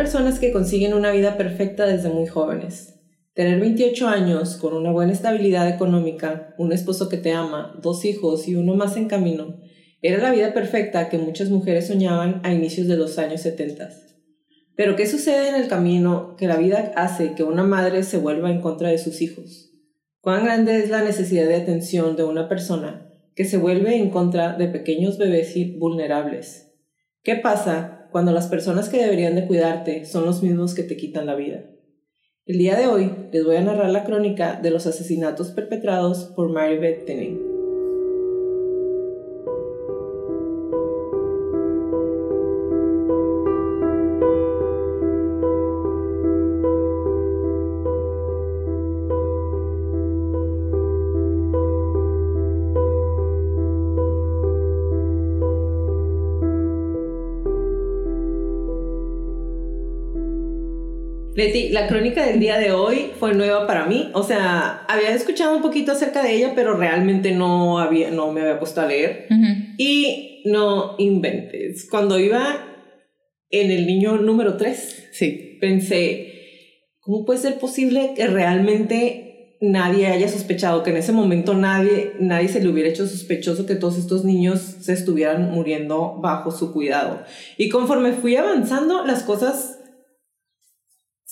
Personas que consiguen una vida perfecta desde muy jóvenes. Tener 28 años con una buena estabilidad económica, un esposo que te ama, dos hijos y uno más en camino, era la vida perfecta que muchas mujeres soñaban a inicios de los años 70. Pero ¿qué sucede en el camino que la vida hace que una madre se vuelva en contra de sus hijos? ¿Cuán grande es la necesidad de atención de una persona que se vuelve en contra de pequeños bebés vulnerables? ¿Qué pasa cuando las personas que deberían de cuidarte son los mismos que te quitan la vida. El día de hoy les voy a narrar la crónica de los asesinatos perpetrados por Mary Beth Tinning. Leti, la crónica del día de hoy fue nueva para mí. O sea, había escuchado un poquito acerca de ella, pero realmente no, había, no me había puesto a leer. Y no inventes. Cuando iba en el niño número 3, sí. pensé, ¿cómo puede ser posible que realmente nadie haya sospechado, que en ese momento nadie, nadie se le hubiera hecho sospechoso que todos estos niños se estuvieran muriendo bajo su cuidado? Y conforme fui avanzando, las cosas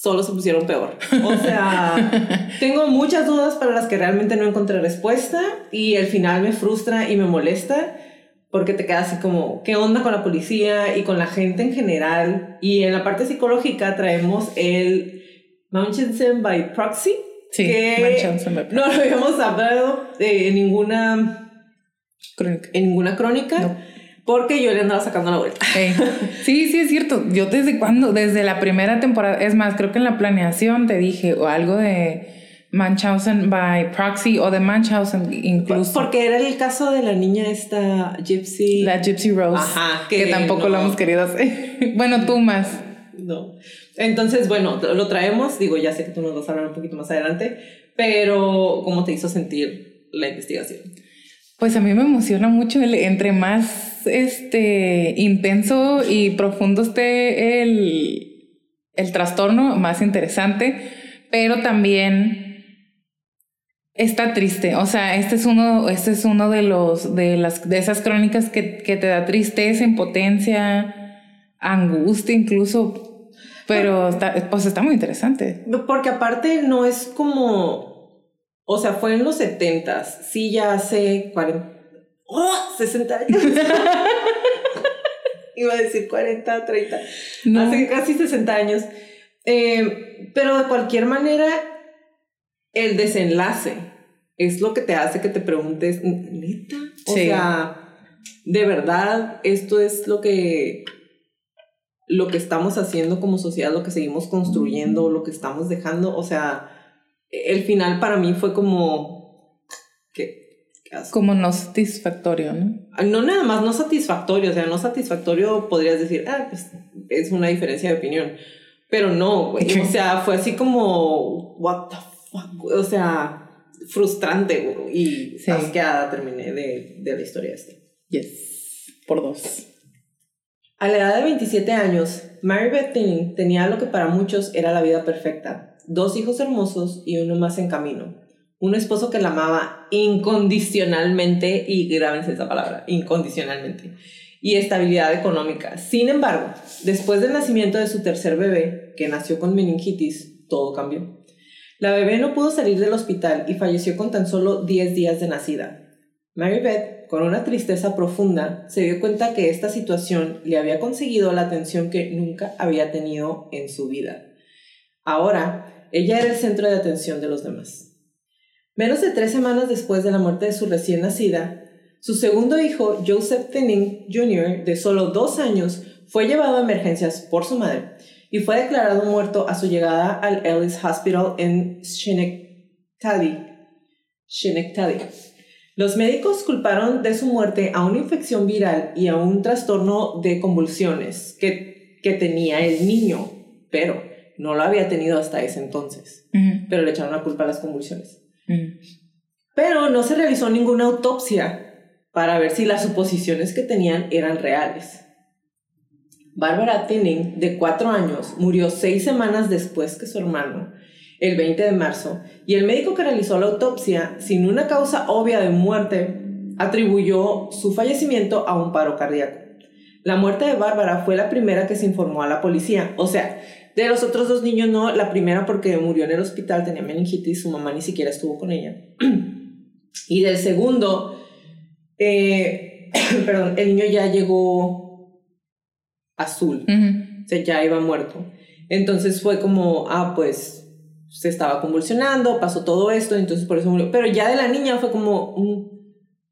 solo se pusieron peor. O sea, tengo muchas dudas para las que realmente no encontré respuesta y el final me frustra y me molesta porque te quedas así como, ¿qué onda con la policía y con la gente en general? Y en la parte psicológica traemos el Munchausen by proxy. Sí, Munchausen by proxy. No lo habíamos hablado en ninguna crónica. En ninguna crónica. Porque yo le andaba sacando la vuelta. Sí, sí, es cierto. Yo desde cuando, desde la primera temporada, es más, creo que en la planeación te dije o algo de Munchausen by proxy o de Munchausen incluso. Porque era el caso de la niña esta Gypsy. La Gypsy Rose. Ajá. Que, tampoco lo hemos querido hacer. bueno, tú más. No. Entonces, bueno, lo traemos. Digo, ya sé que tú nos vas a hablar un poquito más adelante. Pero, ¿cómo te hizo sentir la investigación? Pues a mí me emociona mucho el, entre más este, intenso y profundo esté el, el trastorno, más interesante, pero también está triste. O sea, este es uno, este es uno de los, de las, de esas crónicas que, que te da tristeza, impotencia, angustia incluso. Pero está, pues está muy interesante. Porque aparte no es como o sea, fue en los 70 sí, ya hace 40, ¡oh! 60 años. Iba a decir 40, 30, hace casi 60 años. Eh, pero de cualquier manera, el desenlace es lo que te hace que te preguntes, ¿neta? O sea, de verdad, esto es lo que lo que estamos haciendo como sociedad, lo que seguimos construyendo, lo que estamos dejando, o sea, el final para mí fue como... ¿qué? Como no satisfactorio, ¿no? Ah, no nada más no satisfactorio, o sea, no satisfactorio podrías decir, ah, pues es una diferencia de opinión. Pero no, güey, o sea, fue así como, what the fuck, o sea, frustrante, güey, y sí. asqueada terminé de, de la historia esta. Yes, por dos. A la edad de 27 años, Mary Beth tenía lo que para muchos era la vida perfecta dos hijos hermosos y uno más en camino. Un esposo que la amaba incondicionalmente, y grábense esa palabra, incondicionalmente, y estabilidad económica. Sin embargo, después del nacimiento de su tercer bebé, que nació con meningitis, todo cambió. La bebé no pudo salir del hospital y falleció con tan solo 10 días de nacida. Mary Beth, con una tristeza profunda, se dio cuenta que esta situación le había conseguido la atención que nunca había tenido en su vida. Ahora, ella era el centro de atención de los demás. Menos de tres semanas después de la muerte de su recién nacida, su segundo hijo, Joseph Thinning Jr., de solo dos años, fue llevado a emergencias por su madre y fue declarado muerto a su llegada al Ellis Hospital en Schenectady. Schenectady. Los médicos culparon de su muerte a una infección viral y a un trastorno de convulsiones que, que tenía el niño, pero no lo había tenido hasta ese entonces. Pero le echaron la culpa a las convulsiones. Pero no se realizó ninguna autopsia para ver si las suposiciones que tenían eran reales. Barbara Tinning, de cuatro años, murió seis semanas después que su hermano, el 20 de marzo, y el médico que realizó la autopsia, sin una causa obvia de muerte, atribuyó su fallecimiento a un paro cardíaco. La muerte de Bárbara fue la primera que se informó a la policía. O sea, de los otros dos niños no, la primera porque murió en el hospital, tenía meningitis, su mamá ni siquiera estuvo con ella. y del segundo, eh, perdón, el niño ya llegó azul, o sea, ya iba muerto. Entonces fue como, ah, pues se estaba convulsionando, pasó todo esto, entonces por eso murió. Pero ya de la niña fue como, mm,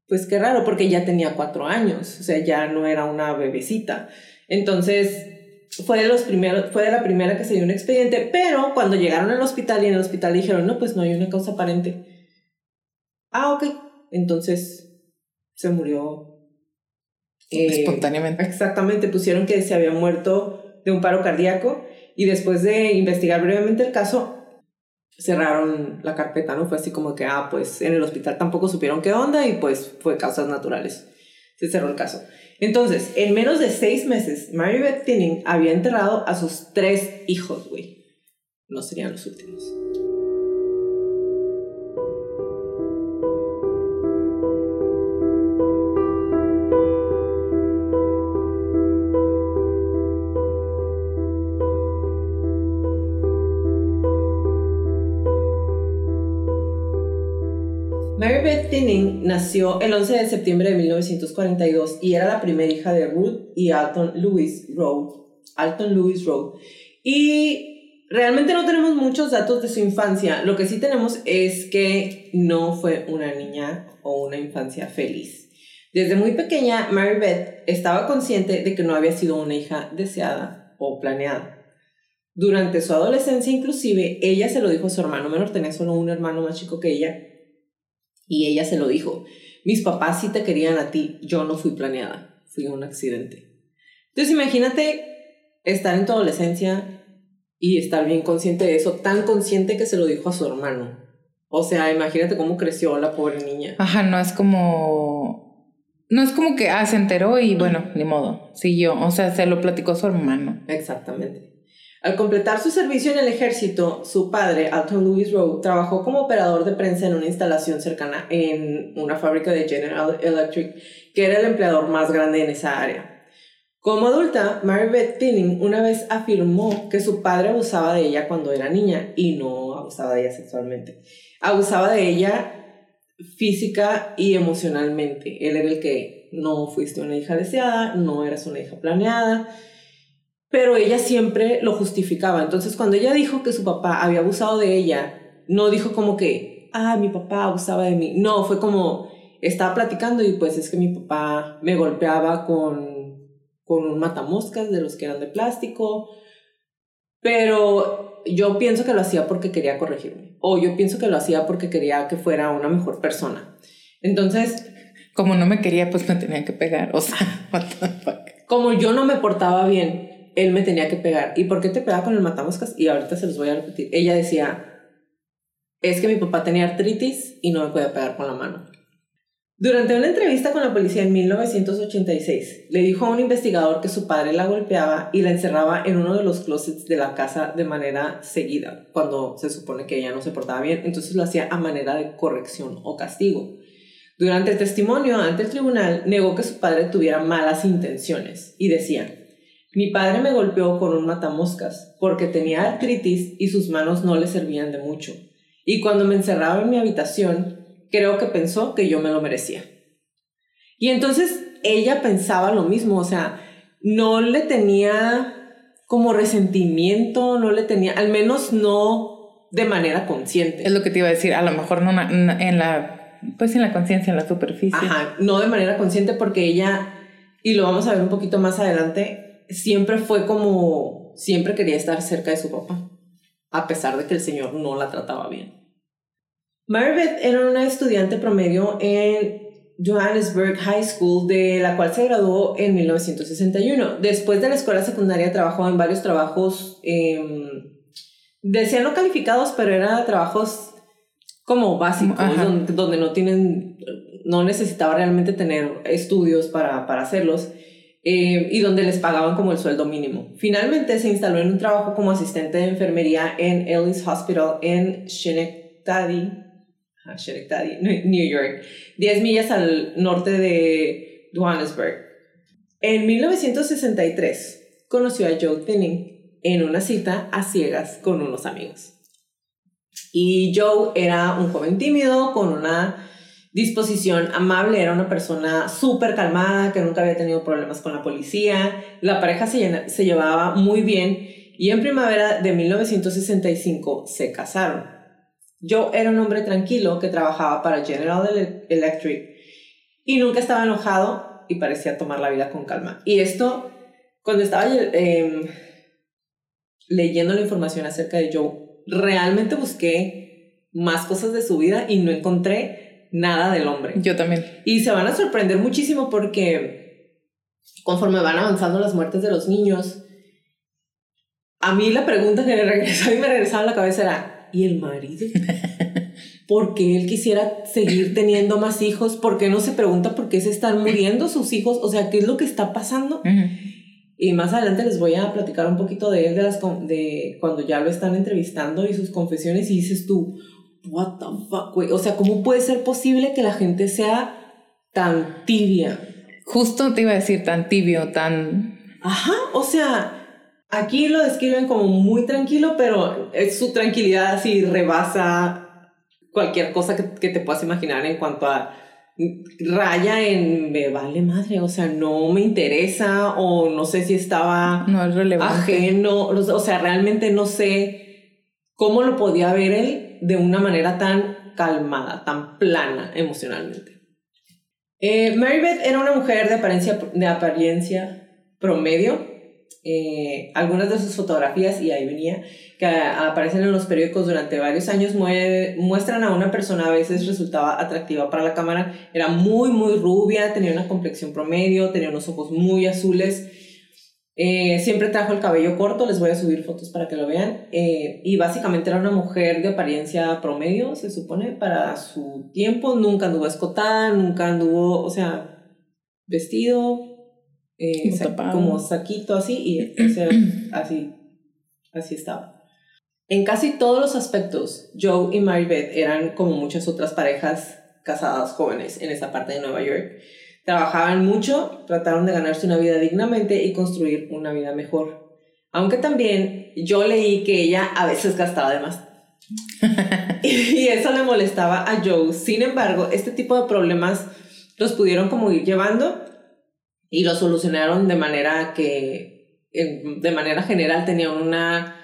pues qué raro, porque ya tenía cuatro años, o sea, ya no era una bebecita. Entonces, fue de los primeros, fue de la primera que se dio un expediente, pero cuando llegaron al hospital y en el hospital dijeron, no, pues no hay una causa aparente. Ah, ok. Entonces se murió. Eh, Espontáneamente. Exactamente, pusieron que se había muerto de un paro cardíaco y después de investigar brevemente el caso, cerraron la carpeta, ¿no? Fue así como que, ah, pues en el hospital tampoco supieron qué onda y pues fue causas naturales. Se cerró el caso. Entonces, en menos de seis meses, Mary Beth Tinning había enterrado a sus tres hijos, güey. No serían los últimos. Nació el 11 de septiembre de 1942 y era la primera hija de Ruth y Alton Lewis Rowe. Alton Lewis Rowe. Y realmente no tenemos muchos datos de su infancia. Lo que sí tenemos es que no fue una niña o una infancia feliz. Desde muy pequeña, Mary Beth estaba consciente de que no había sido una hija deseada o planeada. Durante su adolescencia, inclusive, ella se lo dijo a su hermano menor, tenía solo un hermano más chico que ella, y ella se lo dijo, mis papás sí te querían a ti, yo no fui planeada, fui un accidente. Entonces imagínate estar en tu adolescencia y estar bien consciente de eso, tan consciente que se lo dijo a su hermano. O sea, imagínate cómo creció la pobre niña. Ajá, no es como... No es como que, ah, se enteró y bueno, ni modo, siguió. O sea, se lo platicó a su hermano. Exactamente. Al completar su servicio en el ejército, su padre, Alton Lewis Rowe, trabajó como operador de prensa en una instalación cercana en una fábrica de General Electric, que era el empleador más grande en esa área. Como adulta, Mary Beth Tinning una vez afirmó que su padre abusaba de ella cuando era niña y no abusaba de ella sexualmente. Abusaba de ella física y emocionalmente. Él era el que no fuiste una hija deseada, no eras una hija planeada pero ella siempre lo justificaba. Entonces, cuando ella dijo que su papá había abusado de ella, no dijo como que, ah, mi papá abusaba de mí. No, fue como, estaba platicando y pues es que mi papá me golpeaba con, con un matamoscas de los que eran de plástico. Pero yo pienso que lo hacía porque quería corregirme. O yo pienso que lo hacía porque quería que fuera una mejor persona. Entonces... Como no me quería, pues me tenía que pegar. O sea, what the fuck. Como yo no me portaba bien, él me tenía que pegar. ¿Y por qué te pegaba con el matamoscas? Y ahorita se los voy a repetir. Ella decía, es que mi papá tenía artritis y no me podía pegar con la mano. Durante una entrevista con la policía en 1986, le dijo a un investigador que su padre la golpeaba y la encerraba en uno de los closets de la casa de manera seguida, cuando se supone que ella no se portaba bien, entonces lo hacía a manera de corrección o castigo. Durante el testimonio ante el tribunal, negó que su padre tuviera malas intenciones y decía, mi padre me golpeó con un matamoscas porque tenía artritis y sus manos no le servían de mucho. Y cuando me encerraba en mi habitación, creo que pensó que yo me lo merecía. Y entonces ella pensaba lo mismo, o sea, no le tenía como resentimiento, no le tenía, al menos no de manera consciente. Es lo que te iba a decir, a lo mejor no en la, pues en la conciencia, en la superficie. Ajá, no de manera consciente porque ella, y lo vamos a ver un poquito más adelante, siempre fue como, siempre quería estar cerca de su papá, a pesar de que el señor no la trataba bien. Maribeth era una estudiante promedio en Johannesburg High School, de la cual se graduó en 1961. Después de la escuela secundaria trabajó en varios trabajos, eh, decían no calificados, pero eran trabajos como básicos, donde, no tienen, no necesitaba realmente tener estudios para, para hacerlos. Eh, y donde les pagaban como el sueldo mínimo. Finalmente se instaló en un trabajo como asistente de enfermería en Ellis Hospital en Schenectady, New York, 10 millas al norte de Johannesburg. En 1963 conoció a Joe Thinning en una cita a ciegas con unos amigos. Y Joe era un joven tímido con una disposición amable, era una persona súper calmada, que nunca había tenido problemas con la policía. La pareja se, se llevaba muy bien y en primavera de 1965 se casaron. Yo era un hombre tranquilo que trabajaba para General Electric y nunca estaba enojado y parecía tomar la vida con calma. Y esto, cuando estaba em, leyendo la información acerca de Joe, realmente busqué más cosas de su vida y no encontré nada del hombre. Yo también. Y se van a sorprender muchísimo porque conforme van avanzando las muertes de los niños, a mí la pregunta que me regresaba y me regresaba a la cabeza era, ¿y el marido? porque él quisiera seguir teniendo más hijos? ¿Por qué no se pregunta por qué se están muriendo sus hijos? O sea, ¿qué es lo que está pasando? Y más adelante les voy a platicar un poquito de él, de, las, de cuando ya lo están entrevistando y sus confesiones y dices tú, what the fuck, O sea, ¿cómo puede ser posible que la gente sea tan tibia? Justo te iba a decir tan tibio, tan... Ajá, o sea, Aquí lo describen como muy tranquilo, pero es su tranquilidad así rebasa cualquier cosa que, te puedas imaginar en cuanto a raya en me vale madre, o sea, no me interesa o no sé si estaba no es relevante. ajeno, o sea, realmente no sé cómo lo podía ver él de una manera tan calmada, tan plana emocionalmente. Eh, Marybeth era una mujer de apariencia, de apariencia promedio, eh, algunas de sus fotografías, y ahí venía, que aparecen en los periódicos durante varios años, muestran a una persona a veces resultaba atractiva para la cámara, era muy, muy rubia, tenía una complexión promedio, tenía unos ojos muy azules, eh, siempre trajo el cabello corto, les voy a subir fotos para que lo vean, eh, y básicamente era una mujer de apariencia promedio, se supone, para su tiempo, nunca anduvo escotada, nunca anduvo, o sea, vestido, eh, como saquito así y así, así estaba. En casi todos los aspectos, Joe y Marybeth eran como muchas otras parejas casadas jóvenes en esta parte de Nueva York. Trabajaban mucho, trataron de ganarse una vida dignamente y construir una vida mejor. Aunque también yo leí que ella a veces gastaba de más. y eso le molestaba a Joe. Sin embargo, este tipo de problemas los pudieron como ir llevando y lo solucionaron de manera que, de manera general, tenían una,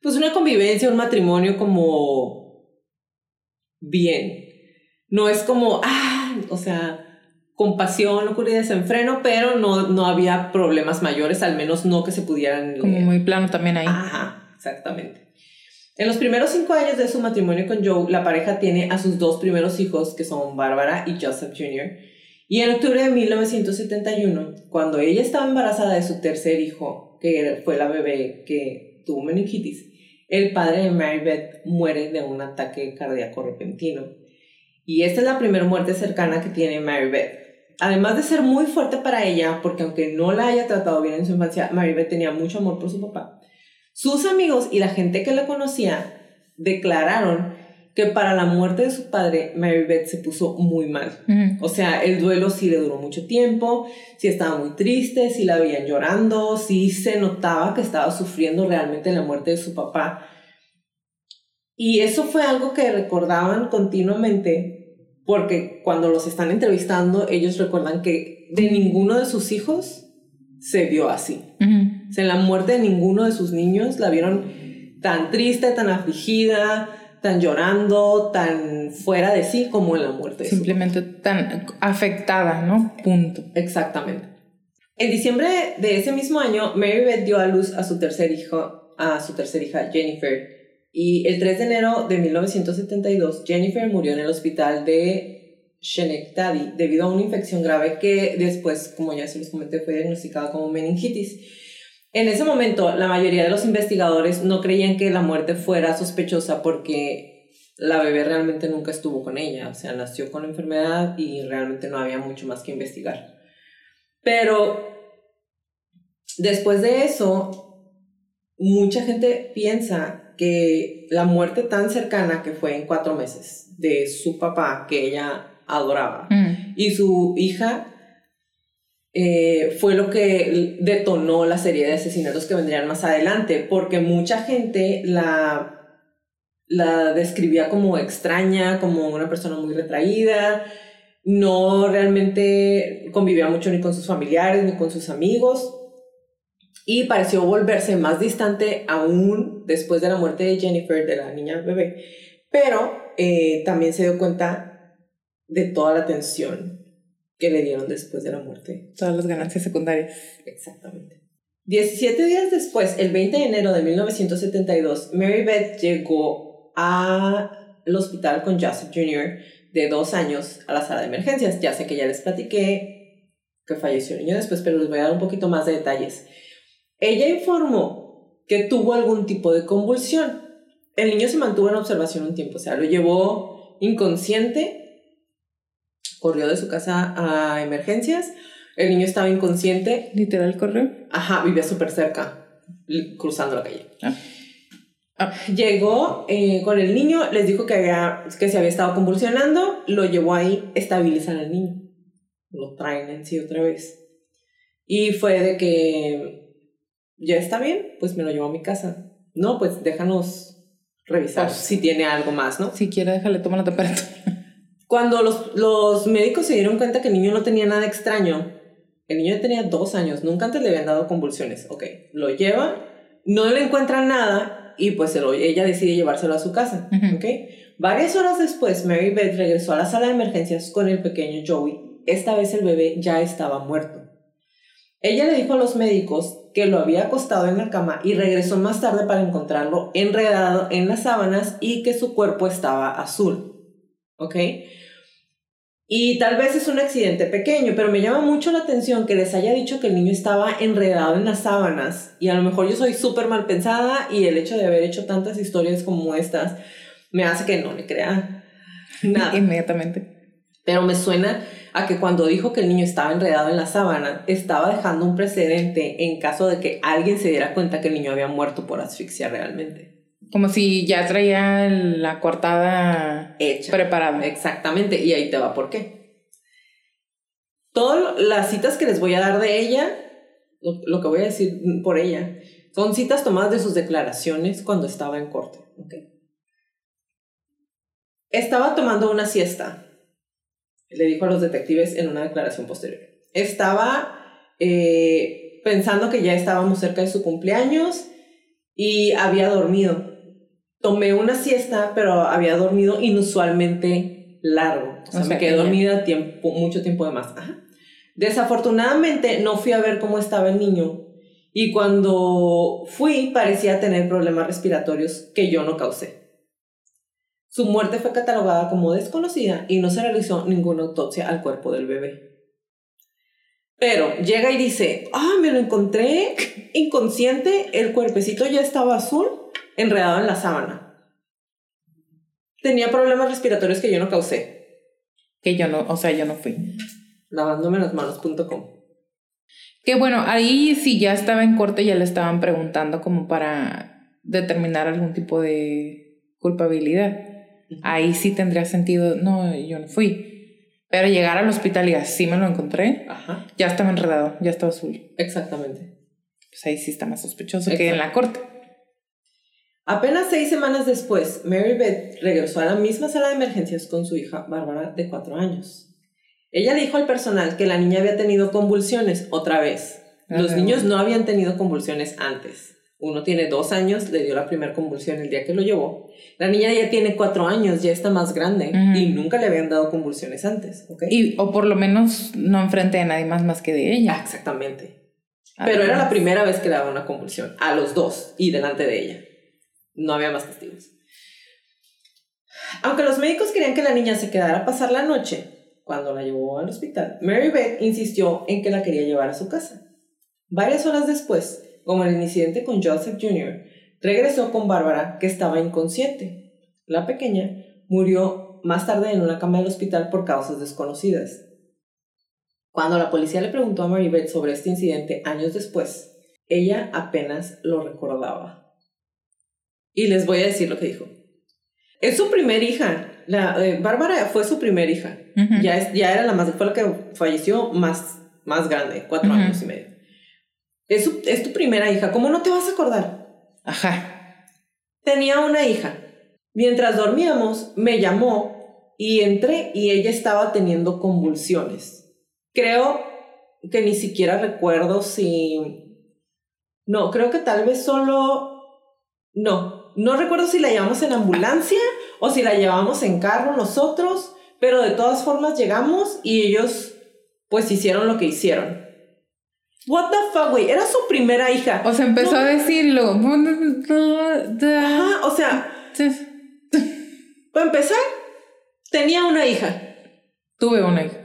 pues una convivencia, un matrimonio como bien. No es como, ah, o sea, compasión, locura y desenfreno, pero no, no había problemas mayores, al menos no que se pudieran... Como muy plano también ahí. Ajá, exactamente. En los primeros cinco años de su matrimonio con Joe, la pareja tiene a sus dos primeros hijos, que son Bárbara y Joseph Jr., y en octubre de 1971, cuando ella estaba embarazada de su tercer hijo, que fue la bebé que tuvo meningitis, el padre de Marybeth muere de un ataque cardíaco repentino. Y esta es la primera muerte cercana que tiene Mary Beth. Además de ser muy fuerte para ella, porque aunque no la haya tratado bien en su infancia, Mary Beth tenía mucho amor por su papá. Sus amigos y la gente que la conocía declararon que para la muerte de su padre, Mary Beth se puso muy mal. O sea, el duelo sí le duró mucho tiempo, sí estaba muy triste, sí la veían llorando, sí se notaba que estaba sufriendo realmente la muerte de su papá. Y eso fue algo que recordaban continuamente, porque cuando los están entrevistando, ellos recuerdan que de ninguno de sus hijos se vio así. O sea, en la muerte de ninguno de sus niños la vieron tan triste, tan afligida, tan llorando, tan fuera de sí como en la muerte. Simplemente tan afectada, ¿no? Punto. Exactamente. En diciembre de ese mismo año, Mary Beth dio a luz a su tercer hijo, a su tercera hija Jennifer. Y el 3 de enero de 1972, Jennifer murió en el hospital de Schenectady debido a una infección grave que después, como ya se les comenté, fue diagnosticada como meningitis. En ese momento, la mayoría de los investigadores no creían que la muerte fuera sospechosa porque la bebé realmente nunca estuvo con ella, o sea, nació con la enfermedad y realmente no había mucho más que investigar. Pero después de eso, mucha gente piensa que la muerte tan cercana que fue en cuatro meses de su papá, que ella adoraba, mm. y su hija eh, fue lo que detonó la serie de asesinatos que vendrían más adelante, porque mucha gente la, la describía como extraña, como una persona muy retraída, no realmente convivía mucho ni con sus familiares ni con sus amigos y pareció volverse más distante aún después de la muerte de Jennifer, de la niña bebé, pero eh, también se dio cuenta de toda la tensión que le dieron después de la muerte. Todas las ganancias secundarias. Exactamente. 17 días después, el 20 de enero de 1972, Mary Beth llegó al hospital con Joseph Jr. de dos años a la sala de emergencias. Ya sé que ya les platiqué que falleció el niño después, pero les voy a dar un poquito más de detalles. Ella informó que tuvo algún tipo de convulsión. El niño se mantuvo en observación un tiempo, o sea, lo llevó inconsciente corrió de su casa a emergencias. El niño estaba inconsciente. ¿Literal corrió? Ajá, vivía súper cerca, cruzando la calle. Ah. Ah. Llegó eh, con el niño, les dijo que, había, que se había estado convulsionando, lo llevó ahí, estabilizan al niño. Lo traen en sí otra vez. Y fue de que, ya está bien, pues me lo llevo a mi casa. No, pues déjanos revisar pues, si tiene algo más, ¿no? Si quiere, déjale, toma la temperatura. Cuando los, los médicos se dieron cuenta que el niño no tenía nada extraño, el niño tenía dos años, nunca antes le habían dado convulsiones. Ok, lo lleva, no le encuentran nada y pues se lo, ella decide llevárselo a su casa. Ok, varias horas después, Mary Beth regresó a la sala de emergencias con el pequeño Joey. Esta vez el bebé ya estaba muerto. Ella le dijo a los médicos que lo había acostado en la cama y regresó más tarde para encontrarlo enredado en las sábanas y que su cuerpo estaba azul. ¿ok? Y tal vez es un accidente pequeño, pero me llama mucho la atención que les haya dicho que el niño estaba enredado en las sábanas. Y a lo mejor yo soy súper mal pensada y el hecho de haber hecho tantas historias como estas me hace que no le crea nada. Inmediatamente. Pero me suena a que cuando dijo que el niño estaba enredado en la sábana, estaba dejando un precedente en caso de que alguien se diera cuenta que el niño había muerto por asfixia realmente. Como si ya traía la cortada hecha. Preparada. Exactamente, y ahí te va por qué. Todas las citas que les voy a dar de ella, lo, que voy a decir por ella, son citas tomadas de sus declaraciones cuando estaba en corte. Estaba tomando una siesta, le dijo a los detectives en una declaración posterior. Estaba eh, pensando que ya estábamos cerca de su cumpleaños y había dormido tomé una siesta, pero había dormido inusualmente largo. O sea, me quedé dormida tiempo, mucho tiempo de más. Desafortunadamente no fui a ver cómo estaba el niño y cuando fui parecía tener problemas respiratorios que yo no causé. Su muerte fue catalogada como desconocida y no se realizó ninguna autopsia al cuerpo del bebé. Pero llega y dice, ah, me lo encontré inconsciente, el cuerpecito ya estaba azul enredado en la sábana. Tenía problemas respiratorios que yo no causé. que yo no, o sea, yo no fui. Lavándome las manos.com. Que bueno, ahí sí ya estaba en corte, ya le estaban preguntando como para determinar algún tipo de culpabilidad. Ahí sí tendría sentido, no, yo no fui. Pero llegar al hospital y así me lo encontré, Ajá. ya estaba enredado, ya estaba azul. Exactamente. Pues ahí sí está más sospechoso que en la corte. Apenas seis semanas después, Mary Beth regresó a la misma sala de emergencias con su hija Bárbara de cuatro años. Ella dijo al personal que la niña había tenido convulsiones otra vez. Los Ajá. niños no habían tenido convulsiones antes. Uno tiene dos años, le dio la primera convulsión el día que lo llevó. La niña ya tiene cuatro años, ya está más grande y nunca le habían dado convulsiones antes. ¿ok? Y, o por lo menos no enfrente de nadie más más que de Ah, ella. exactamente. Pero era la primera vez que le daba una convulsión, a los dos y delante de ella. No había más testigos. Aunque los médicos querían que la niña se quedara a pasar la noche, cuando la llevó al hospital, Mary Beth insistió en que la quería llevar a su casa. Varias horas después, como el incidente con Joseph Jr., regresó con Bárbara, que estaba inconsciente. La pequeña murió más tarde en una cama del hospital por causas desconocidas. Cuando la policía le preguntó a Mary Beth sobre este incidente años después, ella apenas lo recordaba. Y les voy a decir lo que dijo. Es su primer hija. La, eh, Bárbara fue su primer hija. Ya, es, ya era la más, fue la que falleció más, más grande, cuatro años y medio. Es, su- es tu primera hija. ¿Cómo no te vas a acordar? Ajá. Tenía una hija. Mientras dormíamos, me llamó y entré y ella estaba teniendo convulsiones. Creo que ni siquiera recuerdo si... No, creo que tal vez solo... No, no recuerdo si la llevamos en ambulancia o si la llevamos en carro nosotros, pero de todas formas llegamos y ellos pues hicieron lo que hicieron. What the fuck, güey, era su primera hija. O sea, empezó No. a decirlo. Ajá, o sea, para empezar, tenía una hija. Tuve una hija.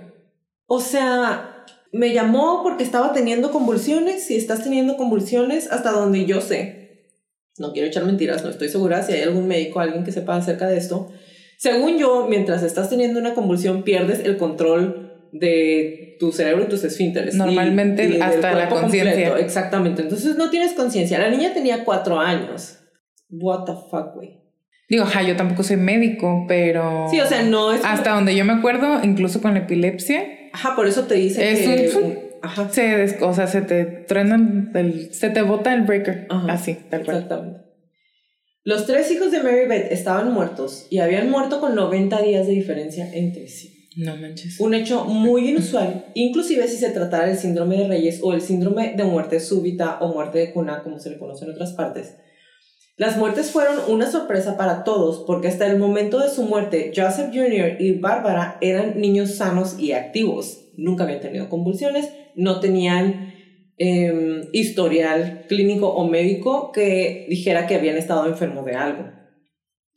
O sea, me llamó porque estaba teniendo convulsiones. Si estás teniendo convulsiones, hasta donde yo sé. No quiero echar mentiras, no estoy segura si hay algún médico, alguien que sepa acerca de esto. Según yo, mientras estás teniendo una convulsión, pierdes el control de tu cerebro y tus esfínteres. Normalmente y hasta la conciencia. Exactamente. Entonces no tienes conciencia. La niña tenía cuatro años. What the fuck, güey. Digo, ajá, yo tampoco soy médico, pero. Sí, o sea, no es. Hasta donde yo me acuerdo, incluso con la epilepsia, Ajá, por eso te dice Es que. un- Ajá. se, des- o sea, se te truenan, el- se te bota el breaker. Ajá, Así, tal cual. Exactamente. Los tres hijos de Mary Beth estaban muertos y habían muerto con 90 días de diferencia entre sí. No manches. Un hecho muy inusual, inclusive si se tratara del síndrome de Reyes o el síndrome de muerte súbita o muerte de cuna, como se le conoce en otras partes. Las muertes fueron una sorpresa para todos porque hasta el momento de su muerte, Joseph Jr. y Bárbara eran niños sanos y activos. Nunca habían tenido convulsiones, no tenían em, historial clínico o médico que dijera que habían estado enfermos de algo.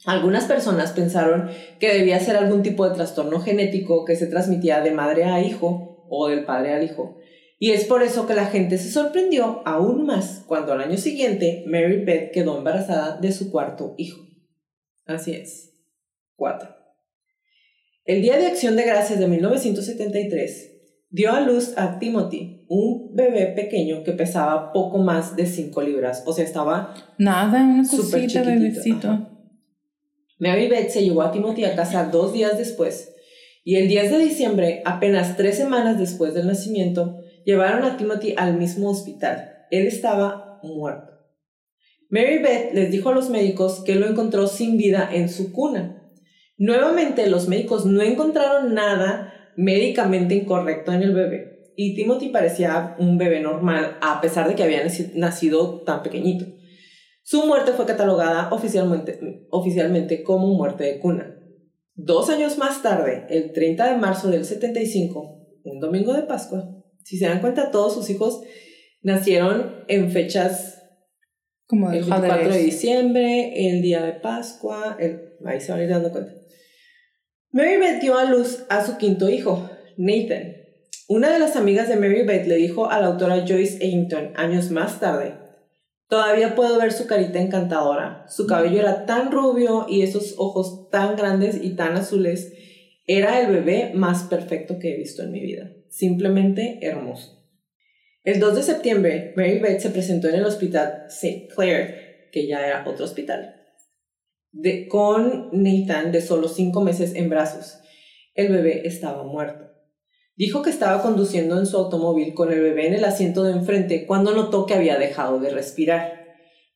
Algunas personas pensaron que debía ser algún tipo de trastorno genético que se transmitía de madre a hijo o del padre al hijo. Y es por eso que la gente se sorprendió aún más cuando al año siguiente Mary Beth quedó embarazada de su cuarto hijo. Así es. Cuatro. El Día de Acción de Gracias de 1973 dio a luz a Timothy, un bebé pequeño que pesaba poco más de 5 libras, o sea, estaba Nada, una cosita, chiquitito, bebecito. ajá. Mary Beth se llevó a Timothy a casa dos días después y el 10 de diciembre, apenas tres semanas después del nacimiento, llevaron a Timothy al mismo hospital. Él estaba muerto. Mary Beth les dijo a los médicos que lo encontró sin vida en su cuna. Nuevamente los médicos no encontraron nada médicamente incorrecto en el bebé y Timothy parecía un bebé normal a pesar de que había naci- nacido tan pequeñito. Su muerte fue catalogada oficialmente, oficialmente como muerte de cuna. Dos años más tarde, el 30 de marzo del 75, un domingo de Pascua, si se dan cuenta, todos sus hijos nacieron en fechas Como el 24 de diciembre, el día de Pascua, el, ahí se van a ir dando cuenta. Mary Beth dio a luz a su quinto hijo, Nathan. Una de las amigas de Mary Beth le dijo a la autora Joyce Eington años más tarde, todavía puedo ver su carita encantadora, su cabello era tan rubio y esos ojos tan grandes y tan azules, Era el bebé más perfecto que he visto en mi vida. Simplemente hermoso. El 2 de septiembre, Mary Beth se presentó en el hospital St. Clair, que ya era otro hospital, de, con Nathan de solo cinco meses en brazos. El bebé estaba muerto. Dijo que estaba conduciendo en su automóvil con el bebé en el asiento de enfrente cuando notó que había dejado de respirar.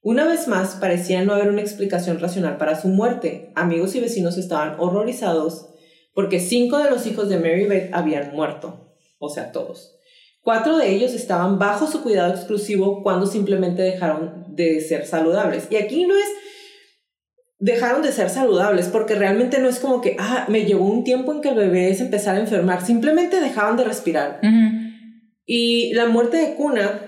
Una vez más, parecía no haber una explicación racional para su muerte. Amigos y vecinos estaban horrorizados porque cinco de los hijos de Mary Beth habían muerto, o sea, todos. Cuatro de ellos estaban bajo su cuidado exclusivo cuando simplemente dejaron de ser saludables. Y aquí no es dejaron de ser saludables porque realmente no es como que, ah, me llevó un tiempo en que el bebé se empezara a enfermar, simplemente dejaban de respirar. Y la muerte de cuna,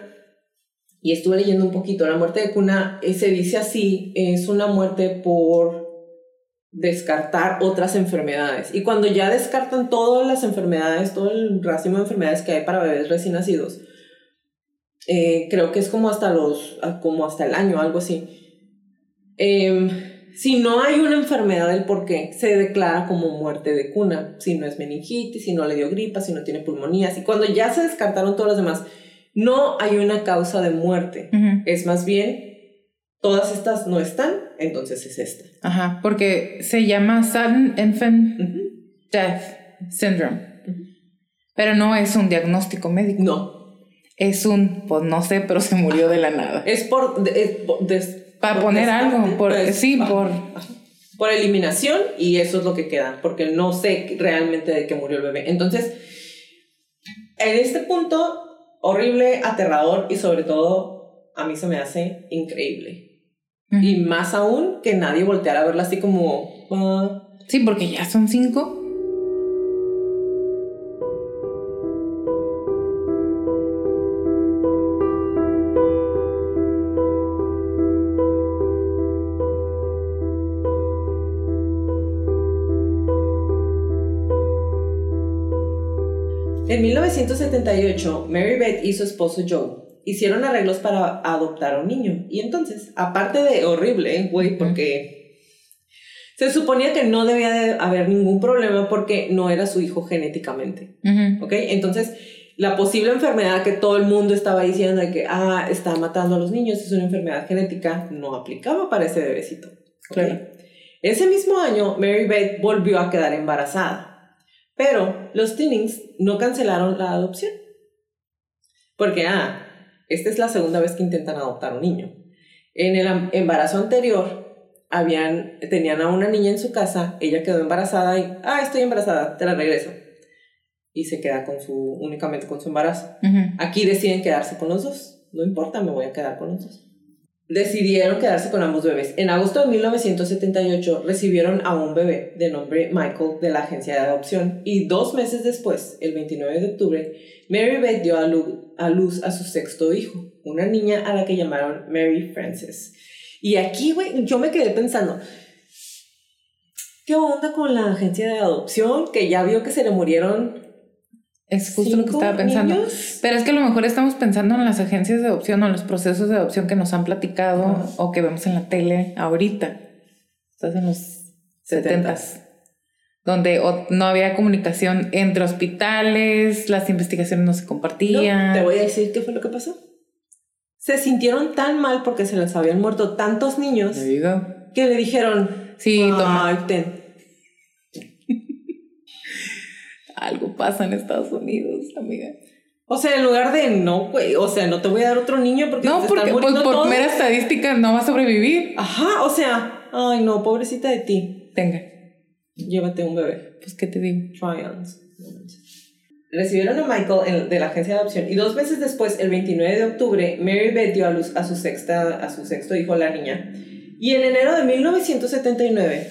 y estuve leyendo un poquito, la muerte de cuna eh, se dice así, es una muerte por descartar otras enfermedades. Y cuando ya descartan todas las enfermedades, todo el racimo de enfermedades que hay para bebés recién nacidos, eh, creo que es como hasta los, como hasta el año, algo así. Em, si no hay una enfermedad del por qué, se declara como muerte de cuna. Si no es meningitis, si no le dio gripa, si no tiene pulmonías. Y cuando ya se descartaron todos los demás, no hay una causa de muerte. Es más bien todas estas no están, entonces es esta. Ajá, porque se llama Sudden Infant Death Syndrome. Pero no es un diagnóstico médico. No. Es un, pues no sé, pero se murió de la nada. Es por... Para poner algo, por, pues, sí, por... Por eliminación y eso es lo que queda, porque no sé realmente de qué murió el bebé. Entonces, en este punto, horrible, aterrador y sobre todo, a mí se me hace increíble. Y más aún que nadie volteara a verla así como... Ah". Sí, porque ya son cinco. 1978, Mary Beth y su esposo Joe hicieron arreglos para adoptar a un niño. Y entonces, aparte de horrible, güey, porque se suponía que no debía de haber ningún problema porque no era su hijo genéticamente. ¿Ok? Entonces, la posible enfermedad que todo el mundo estaba diciendo de que, ah, está matando a los niños, es una enfermedad genética, no aplicaba para ese bebecito. Claro. Ese mismo año, Mary Beth volvió a quedar embarazada. Pero los Tinnings no cancelaron la adopción. Porque, ah, esta es la segunda vez que intentan adoptar un niño. En el embarazo anterior, habían, tenían a una niña en su casa, ella quedó embarazada y, ah, estoy embarazada, te la regreso. Y se queda con su, únicamente con su embarazo. Aquí deciden quedarse con los dos. No importa, me voy a quedar con los dos. Decidieron quedarse con ambos bebés. En agosto de 1978 recibieron a un bebé de nombre Michael de la agencia de adopción y dos meses después, el 29 de octubre, Mary Beth dio a luz, a su sexto hijo, una niña a la que llamaron Mary Frances. Y aquí, güey, yo me quedé pensando, ¿qué onda con la agencia de adopción que ya vio que se le murieron? Es justo lo que estaba pensando. Pero es que a lo mejor estamos pensando en las agencias de adopción o en los procesos de adopción que nos han platicado o que vemos en la tele ahorita. Estás en los setentas donde no había comunicación entre hospitales, las investigaciones no se compartían. te voy a decir qué fue lo que pasó. Se sintieron tan mal porque se les habían muerto tantos niños que le dijeron, sí, toma. Algo pasa en Estados Unidos, amiga. O sea, en lugar de no, güey, o sea, no te voy a dar otro niño porque no, porque pues, por mera estadística no va a sobrevivir. Ajá, o sea, ay no, pobrecita de ti. Tenga. Llévate un bebé. Pues, ¿qué te digo? Tryons. Recibieron a Michael de la agencia de adopción y dos meses después, el 29 de octubre, Mary Beth dio a luz a su, sexta, a su sexto hijo, la niña. Y en enero de 1979,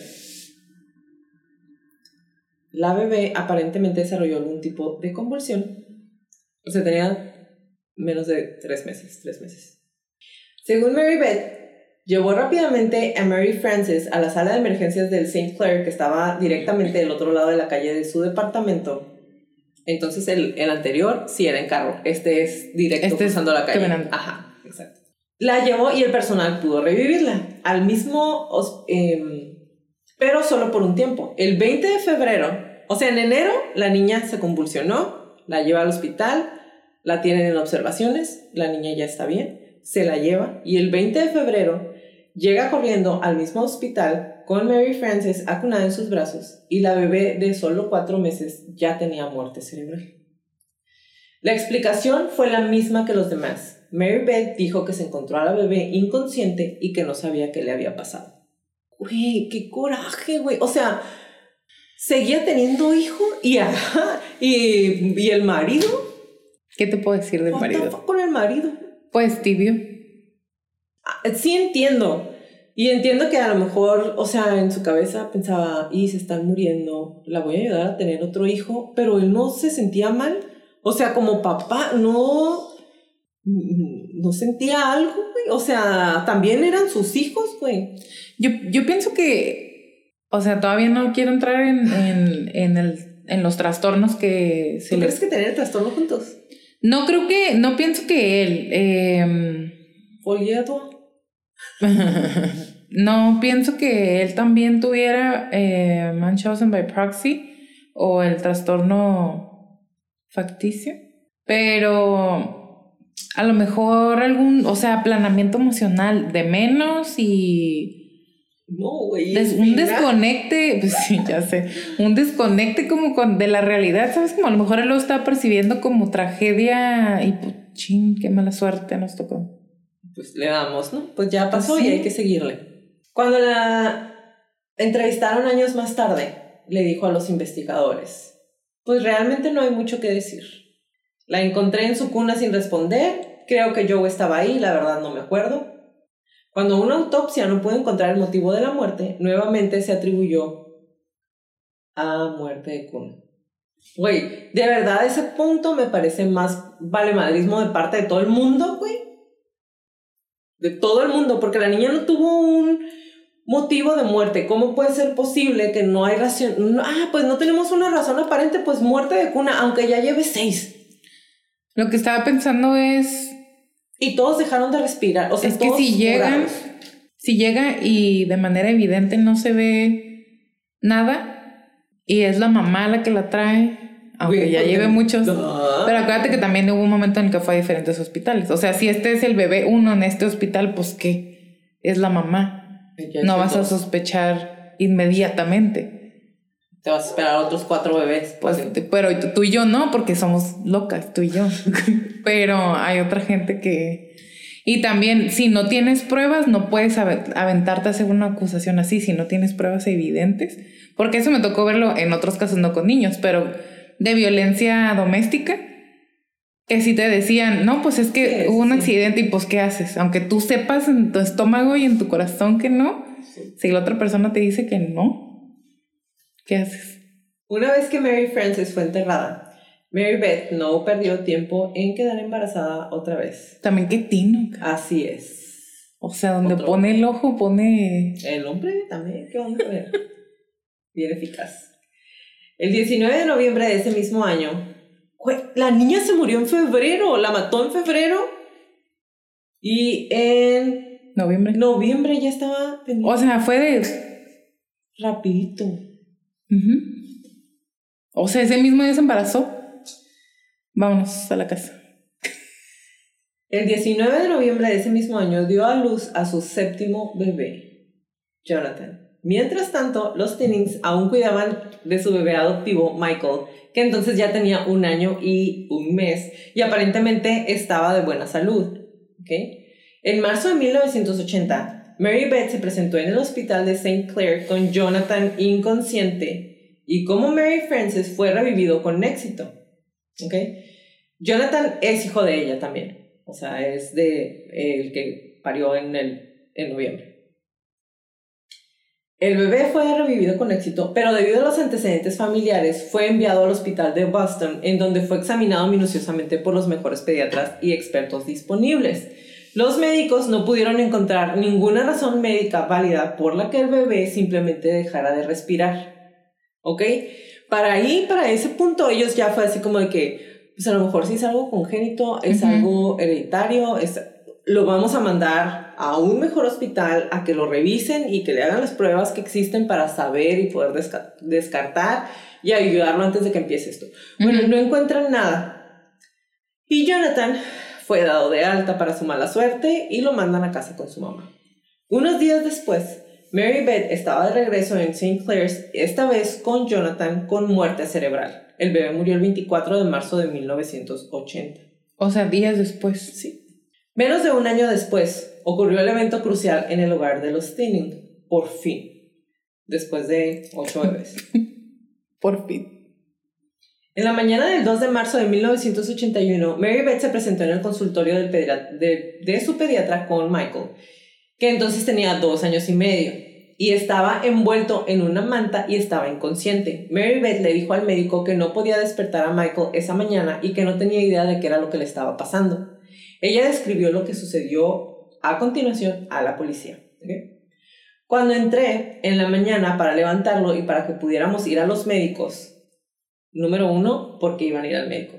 la bebé aparentemente desarrolló algún tipo de convulsión. O sea, tenía menos de tres meses, tres meses. Según Mary Beth, Llevó rápidamente a Mary Frances a la sala de emergencias del St. Clair, que estaba directamente del otro lado de la calle de su departamento. Entonces el, el anterior sí era en carro, este es directo este cruzando la calle. Ajá, exacto. La llevó y el personal pudo revivirla. Al mismo, em, pero solo por un tiempo. El 20 de febrero O sea, en enero la niña se convulsionó, la lleva al hospital, la tienen en observaciones, la niña ya está bien, se la lleva y el 20 de febrero llega corriendo al mismo hospital con Mary Frances acunada en sus brazos y la bebé de solo cuatro meses ya tenía muerte cerebral. La explicación fue la misma que los demás. Mary Beth dijo que se encontró a la bebé inconsciente y que no sabía qué le había pasado. Güey, qué coraje, güey. O sea, seguía teniendo hijo y, y, y el marido. ¿Qué te puedo decir del marido? con el marido? Pues tibio. Ah, sí entiendo. Y entiendo que a lo mejor, o sea, en su cabeza pensaba, y se están muriendo, la voy a ayudar a tener otro hijo, pero él no se sentía mal. O sea, como papá, no, no sentía algo, güey. O sea, también eran sus hijos, güey. Yo, yo pienso que, o sea, todavía no quiero entrar en, en, en, el, en los trastornos que se ¿Tú crees que tener el trastorno juntos? No creo que, no pienso que él. Eh, no, pienso que él también tuviera eh, Munchausen by proxy o el trastorno facticio, pero a lo mejor algún, o sea, planeamiento emocional de menos y... No, güey. un desconecte, pues sí, ya sé, un desconecte como con, de la realidad, ¿sabes? Como a lo mejor él lo está percibiendo como tragedia y pues, ching, qué mala suerte nos tocó pues le damos, ¿no? Pues ya pasó y hay que seguirle. Cuando la entrevistaron años más tarde, le dijo a los investigadores, pues realmente no hay mucho que decir. La encontré en su cuna sin responder, creo que Joe estaba ahí, la verdad no me acuerdo. Cuando una autopsia no pudo encontrar el motivo de la muerte, nuevamente se atribuyó a muerte de cuna. Güey, de verdad ese punto me parece más valemadrismo de parte de todo el mundo, güey de todo el mundo, porque la niña no tuvo un motivo de muerte. ¿Cómo puede ser posible que no hay razón? ah, pues no tenemos una razón aparente, pues muerte de cuna, aunque ya lleve seis. Lo que estaba pensando es... Y todos dejaron de respirar. O sea, es que si llegan, si llega y de manera evidente no se ve nada, y es la mamá la que la trae, aunque ya lleve muchos. Pero acuérdate que también hubo un momento en el que fue a diferentes hospitales. O sea, si este es el bebé uno en este hospital, pues ¿qué? Es la mamá. no vas a sospechar inmediatamente. Te vas a esperar a otros cuatro bebés. Pues, pero tú y yo no, porque somos locas, tú y yo. pero hay otra gente que... Y también, si no tienes pruebas, no puedes aventarte a hacer una acusación así, si no tienes pruebas evidentes. Porque eso me tocó verlo en otros casos, no con niños, pero de violencia doméstica, que si te decían, no, pues es que hubo un accidente y pues ¿qué haces? Aunque tú sepas en tu estómago y en tu corazón que no, si la otra persona te dice que no, ¿qué haces? Una vez que Mary Frances fue enterrada, Mary Beth no perdió tiempo en quedar embarazada otra vez. También qué tino. Así es. O sea, donde pone el ojo, pone... El hombre también, qué onda. Bien eficaz. El 19 de noviembre de ese mismo año, la niña se murió en febrero, la mató en febrero y en noviembre. Noviembre ya estaba O sea, fue de rapidito. O sea, ese mismo día se embarazó. Vámonos a la casa. El 19 de noviembre de ese mismo año dio a luz a su séptimo bebé, Jonathan. Mientras tanto, los Tinnings aún cuidaban de su bebé adoptivo, Michael, que entonces ya tenía un año y un mes y aparentemente estaba de buena salud. En marzo de 1980, Mary Beth se presentó en el hospital de St. Clair con Jonathan inconsciente y como Mary Frances fue revivido con éxito. Jonathan es hijo de ella también, o sea, es de el que parió en, el, en noviembre. El bebé fue revivido con éxito, pero debido a los antecedentes familiares fue enviado al hospital de Boston, en donde fue examinado minuciosamente por los mejores pediatras y expertos disponibles. Los médicos no pudieron encontrar ninguna razón médica válida por la que el bebé simplemente dejara de respirar. ¿Ok? Para ahí, para ese punto, ellos ya fue así como de que, pues a lo mejor sí es algo congénito, es algo hereditario, es lo vamos a mandar a un mejor hospital a que lo revisen y que le hagan las pruebas que existen para saber y poder descartar y ayudarlo antes de que empiece esto. Bueno, no encuentran nada. Y Jonathan fue dado de alta para su mala suerte y lo mandan a casa con su mamá. Unos días después, Mary Beth estaba de regreso en St. Clair's, esta vez con Jonathan con muerte cerebral. El bebé murió el 24 de marzo de 1980. O sea, días después. Sí. Menos de un año después, ocurrió el evento crucial en el hogar de los Tinning. Por fin. Después de ocho bebés. Por fin. En la mañana del 2 de marzo de 1981, Mary Beth se presentó en el consultorio de su pediatra con Michael, que entonces tenía dos años y medio, y estaba envuelto en una manta y estaba inconsciente. Mary Beth le dijo al médico que no podía despertar a Michael esa mañana y que no tenía idea de qué era lo que le estaba pasando. Ella describió lo que sucedió a continuación a la policía. Cuando entré en la mañana para levantarlo y para que pudiéramos ir a los médicos, número uno, porque iban a ir al médico.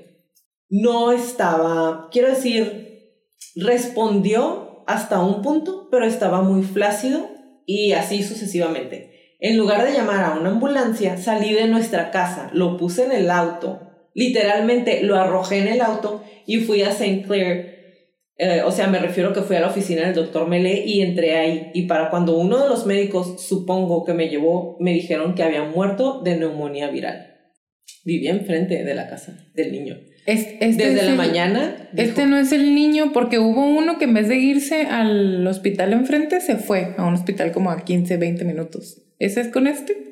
No estaba, quiero decir, respondió hasta un punto, pero estaba muy flácido y así sucesivamente. En lugar de llamar a una ambulancia, salí de nuestra casa, lo puse en el auto, literalmente lo arrojé en el auto y fui a St. Clair eh, o sea, me refiero que fui a la oficina del doctor Mele y entré ahí. Y para cuando uno de los médicos, supongo que me llevó, me dijeron que había muerto de neumonía viral. Vivía enfrente de la casa del niño. este Desde la mañana. este no es el niño, porque hubo uno que en vez de irse al hospital enfrente, se fue a un hospital como a 15, 20 minutos. ¿Ese es con este?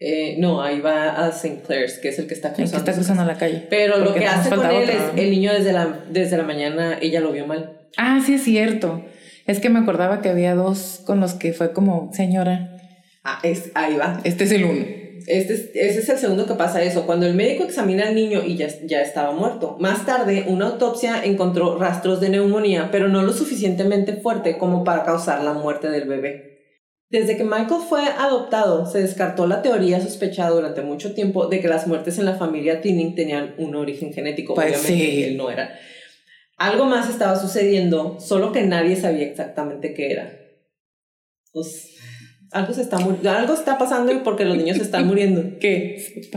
Eh, no, ahí va a St. Clair's, que es el que está cruzando. El que está cruzando la calle. Pero lo que hace con él es, el niño desde la, desde la mañana, ella lo vio mal. Ah, sí es cierto. Es que me acordaba que había dos con los que fue como, señora. Ah, es, ahí va. Este es el uno. Este es, ese es el segundo que pasa eso. Cuando el médico examina al niño y ya, ya estaba muerto. Más tarde, una autopsia encontró rastros de neumonía, pero no lo suficientemente fuerte como para causar la muerte del bebé. Desde que Michael fue adoptado, se descartó la teoría sospechada durante mucho tiempo de que las muertes en la familia Tinning tenían un origen genético. Pues Obviamente él no era. Algo más estaba sucediendo, solo que nadie sabía exactamente qué era. Pues, algo, se está algo está pasando porque los niños están muriendo. ¿Qué?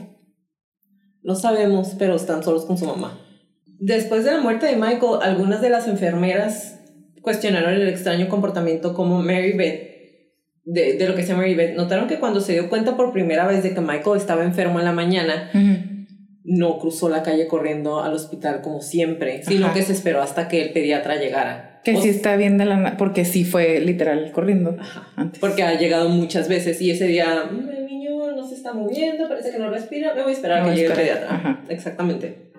No sabemos, pero están solos con su mamá. Después de la muerte de Michael, algunas de las enfermeras cuestionaron el extraño comportamiento como Mary Beth de, de lo que se llama Beth, notaron que cuando se dio cuenta por primera vez de que Michael estaba enfermo en la mañana, no cruzó la calle corriendo al hospital como siempre, sino que se esperó hasta que el pediatra llegara. Que sí está bien de la... porque sí fue literal corriendo antes. Porque ha llegado muchas veces y ese día, mm, el niño no se está moviendo, parece que no respira, me voy a esperar a que llegue el pediatra. Exactamente.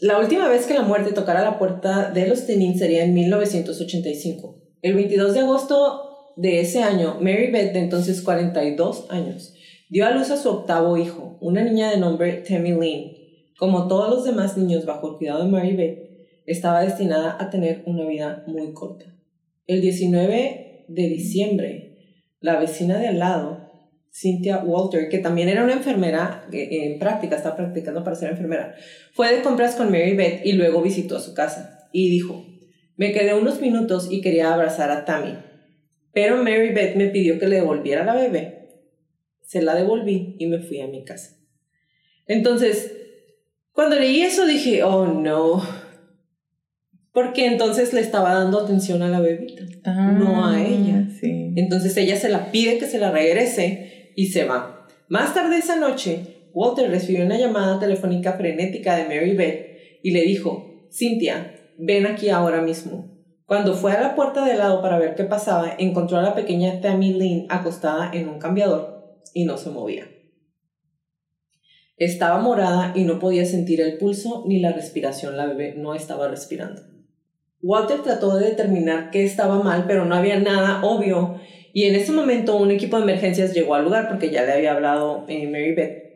La última vez que la muerte tocara la puerta de los Tenin sería en 1985. El 22 de agosto de ese año, Mary Beth, de entonces 42 años, dio a luz a su octavo hijo, una niña de nombre Tammy Lynn. Como todos los demás niños bajo el cuidado de Mary Beth, estaba destinada a tener una vida muy corta. El 19 de diciembre, la vecina de al lado, Cynthia Walter, que también era una enfermera en práctica, estaba practicando para ser enfermera, fue de compras con Mary Beth y luego visitó a su casa y dijo, me quedé unos minutos y quería abrazar a Tammy, pero Mary Beth me pidió que le devolviera la bebé. Se la devolví y me fui a mi casa. Entonces, cuando leí eso dije, oh no. Porque entonces le estaba dando atención a la bebita, no a ah, ella. Entonces ella se la pide que se la regrese y se va. Más tarde esa noche, Walter recibió una llamada telefónica frenética de Mary Beth y le dijo, Cynthia, ven aquí ahora mismo. Cuando fue a la puerta de lado para ver qué pasaba, encontró a la pequeña Tammy Lynn acostada en un cambiador y no se movía. Estaba morada y no podía sentir el pulso ni la respiración. La bebé no estaba respirando. Walter trató de determinar qué estaba mal, pero no había nada obvio. Y en ese momento un equipo de emergencias llegó al lugar porque ya le había hablado eh, Mary Beth.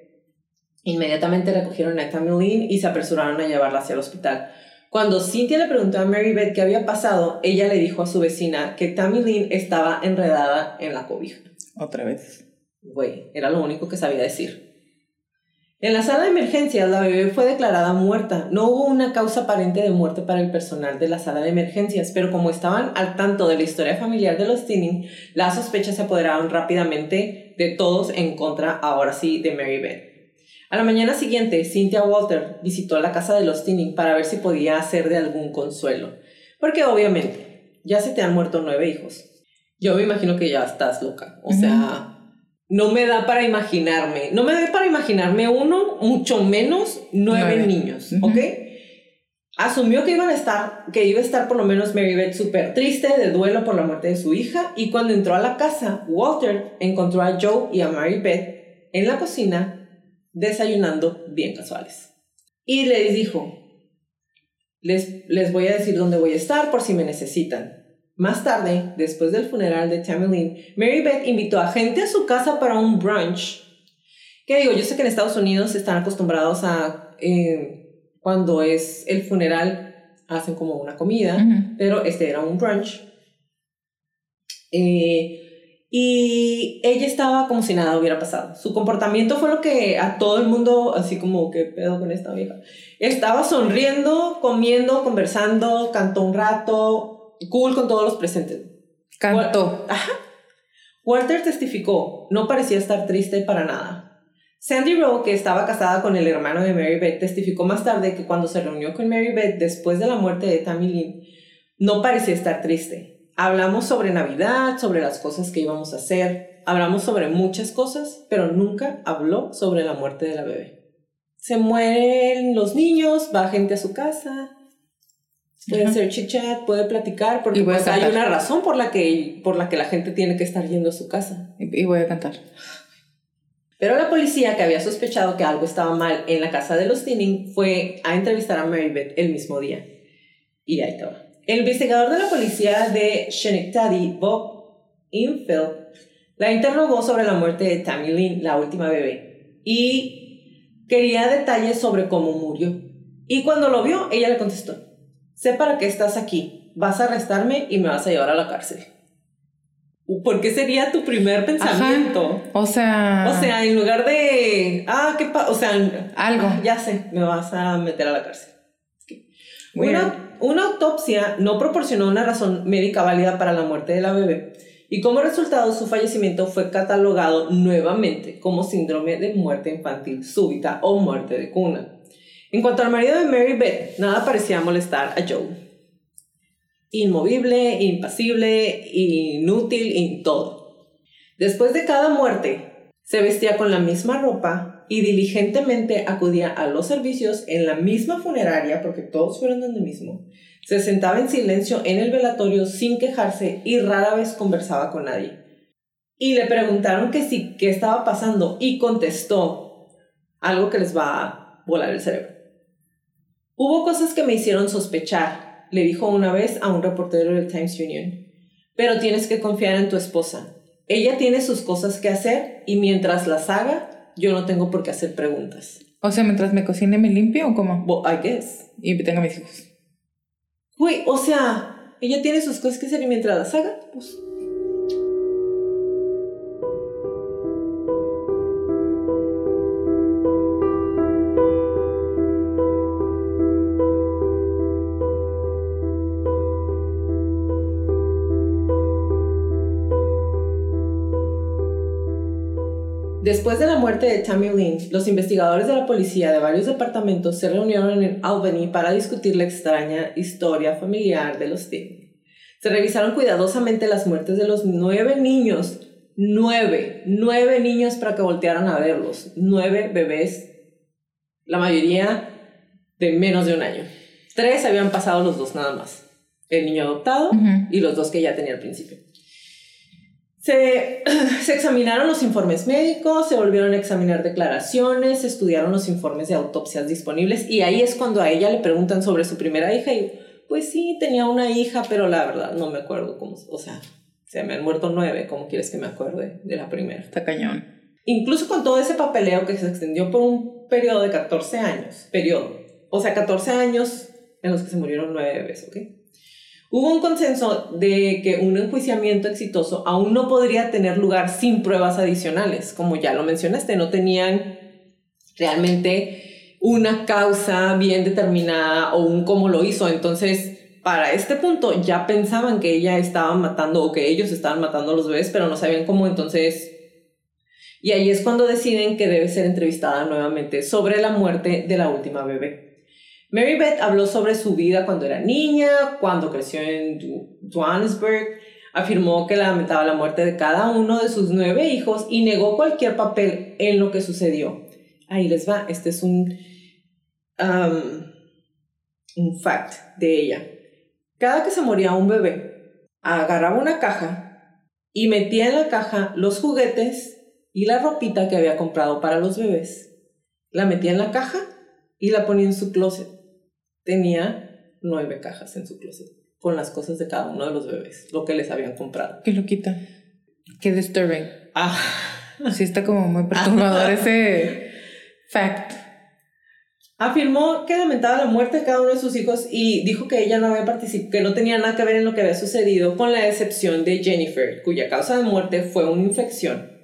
Inmediatamente recogieron a Tammy Lynn y se apresuraron a llevarla hacia el hospital. Cuando Cynthia le preguntó a Mary Beth qué había pasado, ella le dijo a su vecina que Tammy Lynn estaba enredada en la cobija. Otra vez. Güey, era lo único que sabía decir. En la sala de emergencias, la bebé fue declarada muerta. No hubo una causa aparente de muerte para el personal de la sala de emergencias, pero como estaban al tanto de la historia familiar de los Tinning, las sospechas se apoderaron rápidamente de todos en contra, ahora sí, de Mary Beth. A la mañana siguiente, Cynthia Walter visitó la casa de los Tinning para ver si podía ser de algún consuelo, porque obviamente ya se te han muerto nueve hijos. Yo me imagino que ya estás loca, o sea no me da para imaginarme, no me da para imaginarme uno, mucho menos nueve, niños, ¿ok? Asumió que iban a estar, que iba a estar por lo menos Mary Beth súper triste de duelo por la muerte de su hija y cuando entró a la casa, Walter encontró a Joe y a Mary Beth en la cocina desayunando bien casuales. Y les dijo, les, les voy a decir dónde voy a estar por si me necesitan. Más tarde, después del funeral de Tammy Mary Beth invitó a gente a su casa para un brunch. Que digo, yo sé que en Estados Unidos están acostumbrados a, eh, cuando es el funeral, hacen como una comida, pero este era un brunch. Eh, y ella estaba como si nada hubiera pasado. Su comportamiento fue lo que a todo el mundo, así como, ¿qué pedo con esta vieja? Estaba sonriendo, comiendo, conversando, cantó un rato, cool con todos los presentes. Cantó. Ajá. Walter testificó, no parecía estar triste para nada. Sandy Rowe, que estaba casada con el hermano de Mary Beth, testificó más tarde que cuando se reunió con Mary Beth después de la muerte de Tammy Lynn, no parecía estar triste. Hablamos sobre Navidad, sobre las cosas que íbamos a hacer, hablamos sobre muchas cosas, pero nunca habló sobre la muerte de la bebé. Se mueren los niños, va gente a su casa, puede hacer chit chat, puede platicar, porque pues hay una razón por la, que, por la que la gente tiene que estar yendo a su casa. Y, voy a cantar. Pero la policía, que había sospechado que algo estaba mal en la casa de los Tinning, fue a entrevistar a Mary Beth el mismo día. Y ahí estaba. El investigador de la policía de Schenectady, Bob Infield, la interrogó sobre la muerte de Tammy Lynn, la última bebé, y quería detalles sobre cómo murió. Y cuando lo vio, ella le contestó, sé para qué estás aquí, vas a arrestarme y me vas a llevar a la cárcel. ¿Por qué sería tu primer pensamiento? O sea. O sea, en lugar de. Ah, qué pa O sea, algo. Ah, ya sé, me vas a meter a la cárcel. Una, una autopsia no proporcionó una razón médica válida para la muerte de la bebé y como resultado su fallecimiento fue catalogado nuevamente como síndrome de muerte infantil súbita o muerte de cuna. En cuanto al marido de Mary Beth, nada parecía molestar a Joe. Inmovible, impasible, inútil en todo. Después de cada muerte, se vestía con la misma ropa y diligentemente acudía a los servicios en la misma funeraria, porque todos fueron donde mismo. Se sentaba en silencio en el velatorio sin quejarse y rara vez conversaba con nadie. Y le preguntaron que sí, qué estaba pasando y contestó algo que les va a volar el cerebro. Hubo cosas que me hicieron sospechar, le dijo una vez a un reportero del Times Union. Pero tienes que confiar en tu esposa. Ella tiene sus cosas que hacer y mientras las haga, yo no tengo por qué hacer preguntas. O sea, mientras me cocine, me limpio o cómo? I guess. Y tenga mis hijos. Güey, o sea, ella tiene sus cosas que hacer y mientras las haga, pues Después de la muerte de Tammy Lynn, los investigadores de la policía de varios departamentos se reunieron en Albany para discutir la extraña historia familiar de los Tim. Se revisaron cuidadosamente las muertes de los nueve niños, nueve, nueve niños para que voltearan a verlos, nueve bebés, la mayoría de menos de un año. Tres habían pasado los dos nada más, el niño adoptado y los dos que ya tenía al principio. Se, examinaron los informes médicos, se volvieron a examinar declaraciones, se estudiaron los informes de autopsias disponibles y ahí es cuando a ella le preguntan sobre su primera hija y pues sí, tenía una hija, pero la verdad no me acuerdo cómo, o sea, se me han muerto nueve, ¿cómo quieres que me acuerde de la primera? Está cañón. Incluso con todo ese papeleo que se extendió por un periodo de 14 años, periodo, o sea, 14 años en los que se murieron nueve bebés, ¿ok? Hubo un consenso de que un enjuiciamiento exitoso aún no podría tener lugar sin pruebas adicionales. Como ya lo mencionaste, no tenían realmente una causa bien determinada o un cómo lo hizo. Entonces, para este punto ya pensaban que ella estaba matando o que ellos estaban matando a los bebés, pero no sabían cómo. Entonces, y ahí es cuando deciden que debe ser entrevistada nuevamente sobre la muerte de la última bebé. Mary Beth habló sobre su vida cuando era niña, cuando creció en Johannesburg, afirmó que lamentaba la muerte de cada uno de sus nueve hijos y negó cualquier papel en lo que sucedió. Ahí les va, este es un, um, un fact de ella. Cada que se moría un bebé, agarraba una caja y metía en la caja los juguetes y la ropita que había comprado para los bebés. La metía en la caja y la ponía en su closet. Tenía nueve cajas en su closet con las cosas de cada uno de los bebés, lo que les habían comprado. Qué loquita. Qué disturbing. Ah. Sí, está como muy perturbador ese fact. Afirmó que lamentaba la muerte de cada uno de sus hijos y dijo que ella no había participado, que no tenía nada que ver en lo que había sucedido, con la excepción de Jennifer, cuya causa de muerte fue una infección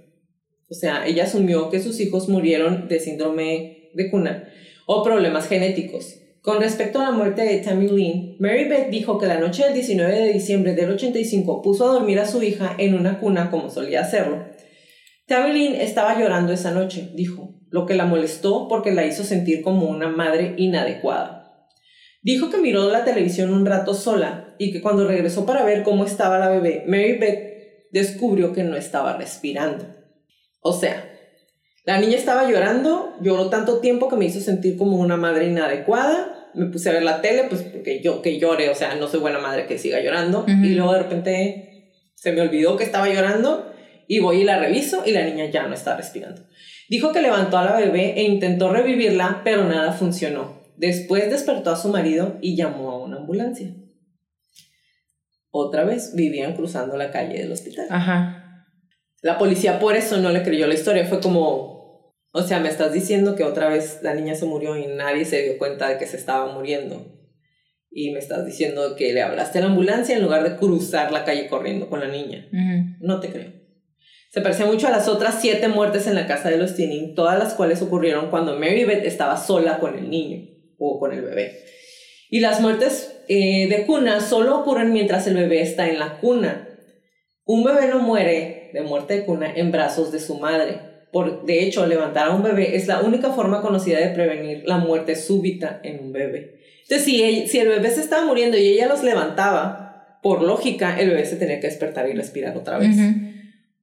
o sea, ella asumió que sus hijos murieron de síndrome de cuna o problemas genéticos. Con respecto a la muerte de Tammy Lynn, Mary Beth dijo que la noche del 19 de diciembre del 85 puso a dormir a su hija en una cuna como solía hacerlo. Tammy Lynn estaba llorando esa noche, dijo, lo que la molestó porque la hizo sentir como una madre inadecuada. Dijo que miró la televisión un rato sola y que cuando regresó para ver cómo estaba la bebé, Mary Beth descubrió que no estaba respirando. O sea, la niña estaba llorando, lloró tanto tiempo que me hizo sentir como una madre inadecuada. Me puse a ver la tele, pues porque yo que llore, o sea, no soy buena madre que siga llorando. Y luego de repente se me olvidó que estaba llorando y voy y la reviso y la niña ya no está respirando. Dijo que levantó a la bebé e intentó revivirla, pero nada funcionó. Después despertó a su marido y llamó a una ambulancia. Otra vez vivían cruzando la calle del hospital. Ajá. La policía por eso no le creyó la historia. Fue como, o sea, me estás diciendo que otra vez la niña se murió y nadie se dio cuenta de que se estaba muriendo. Y me estás diciendo que le hablaste a la ambulancia en lugar de cruzar la calle corriendo con la niña. No te creo. Se parecía mucho a las otras siete muertes en la casa de los Tinning, todas las cuales ocurrieron cuando Mary Beth estaba sola con el niño o con el bebé. Y las muertes eh, de cuna solo ocurren mientras el bebé está en la cuna. Un bebé no muere de muerte de cuna en brazos de su madre. Por, de hecho, levantar a un bebé es la única forma conocida de prevenir la muerte súbita en un bebé. Entonces, si, si el bebé se estaba muriendo y ella los levantaba, por lógica, el bebé se tenía que despertar y respirar otra vez.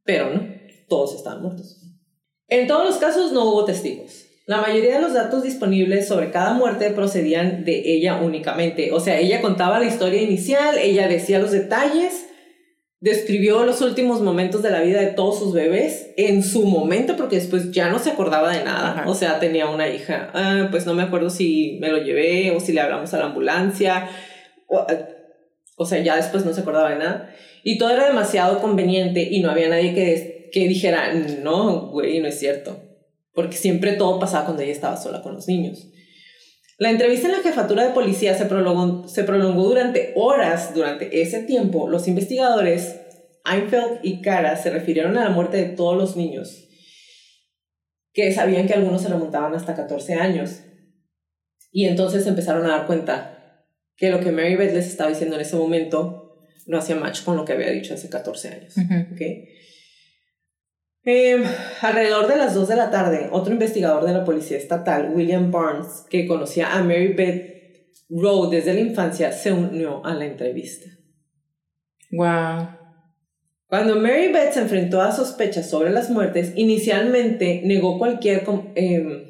Pero no, todos estaban muertos. En todos los casos no hubo testigos. La mayoría de los datos disponibles sobre cada muerte procedían de ella únicamente. O sea, ella contaba la historia inicial, ella decía los detalles describió los últimos momentos de la vida de todos sus bebés en su momento, porque después ya no se acordaba de nada. O sea, tenía una hija. Ah, pues no me acuerdo si me lo llevé o si le hablamos a la ambulancia. Eh, o, sea, ya después no se acordaba de nada. Y todo era demasiado conveniente y no había nadie que, que dijera, no, güey, no es cierto. Porque siempre todo pasaba cuando ella estaba sola con los niños. La entrevista en la jefatura de policía se prolongó, se prolongó durante horas. Durante ese tiempo, los investigadores Einfeld y Cara se refirieron a la muerte de todos los niños, que sabían que algunos se remontaban hasta 14 años. Y entonces empezaron a dar cuenta que lo que Mary Beth les estaba diciendo en ese momento no hacía match con lo que había dicho hace 14 años. Eh, alrededor de las 2 de la tarde, otro investigador de la policía estatal, William Barnes, que conocía a Mary Beth Rowe desde la infancia, se unió a la entrevista. Wow. Cuando Mary Beth se enfrentó a sospechas sobre las muertes, inicialmente negó cualquier em,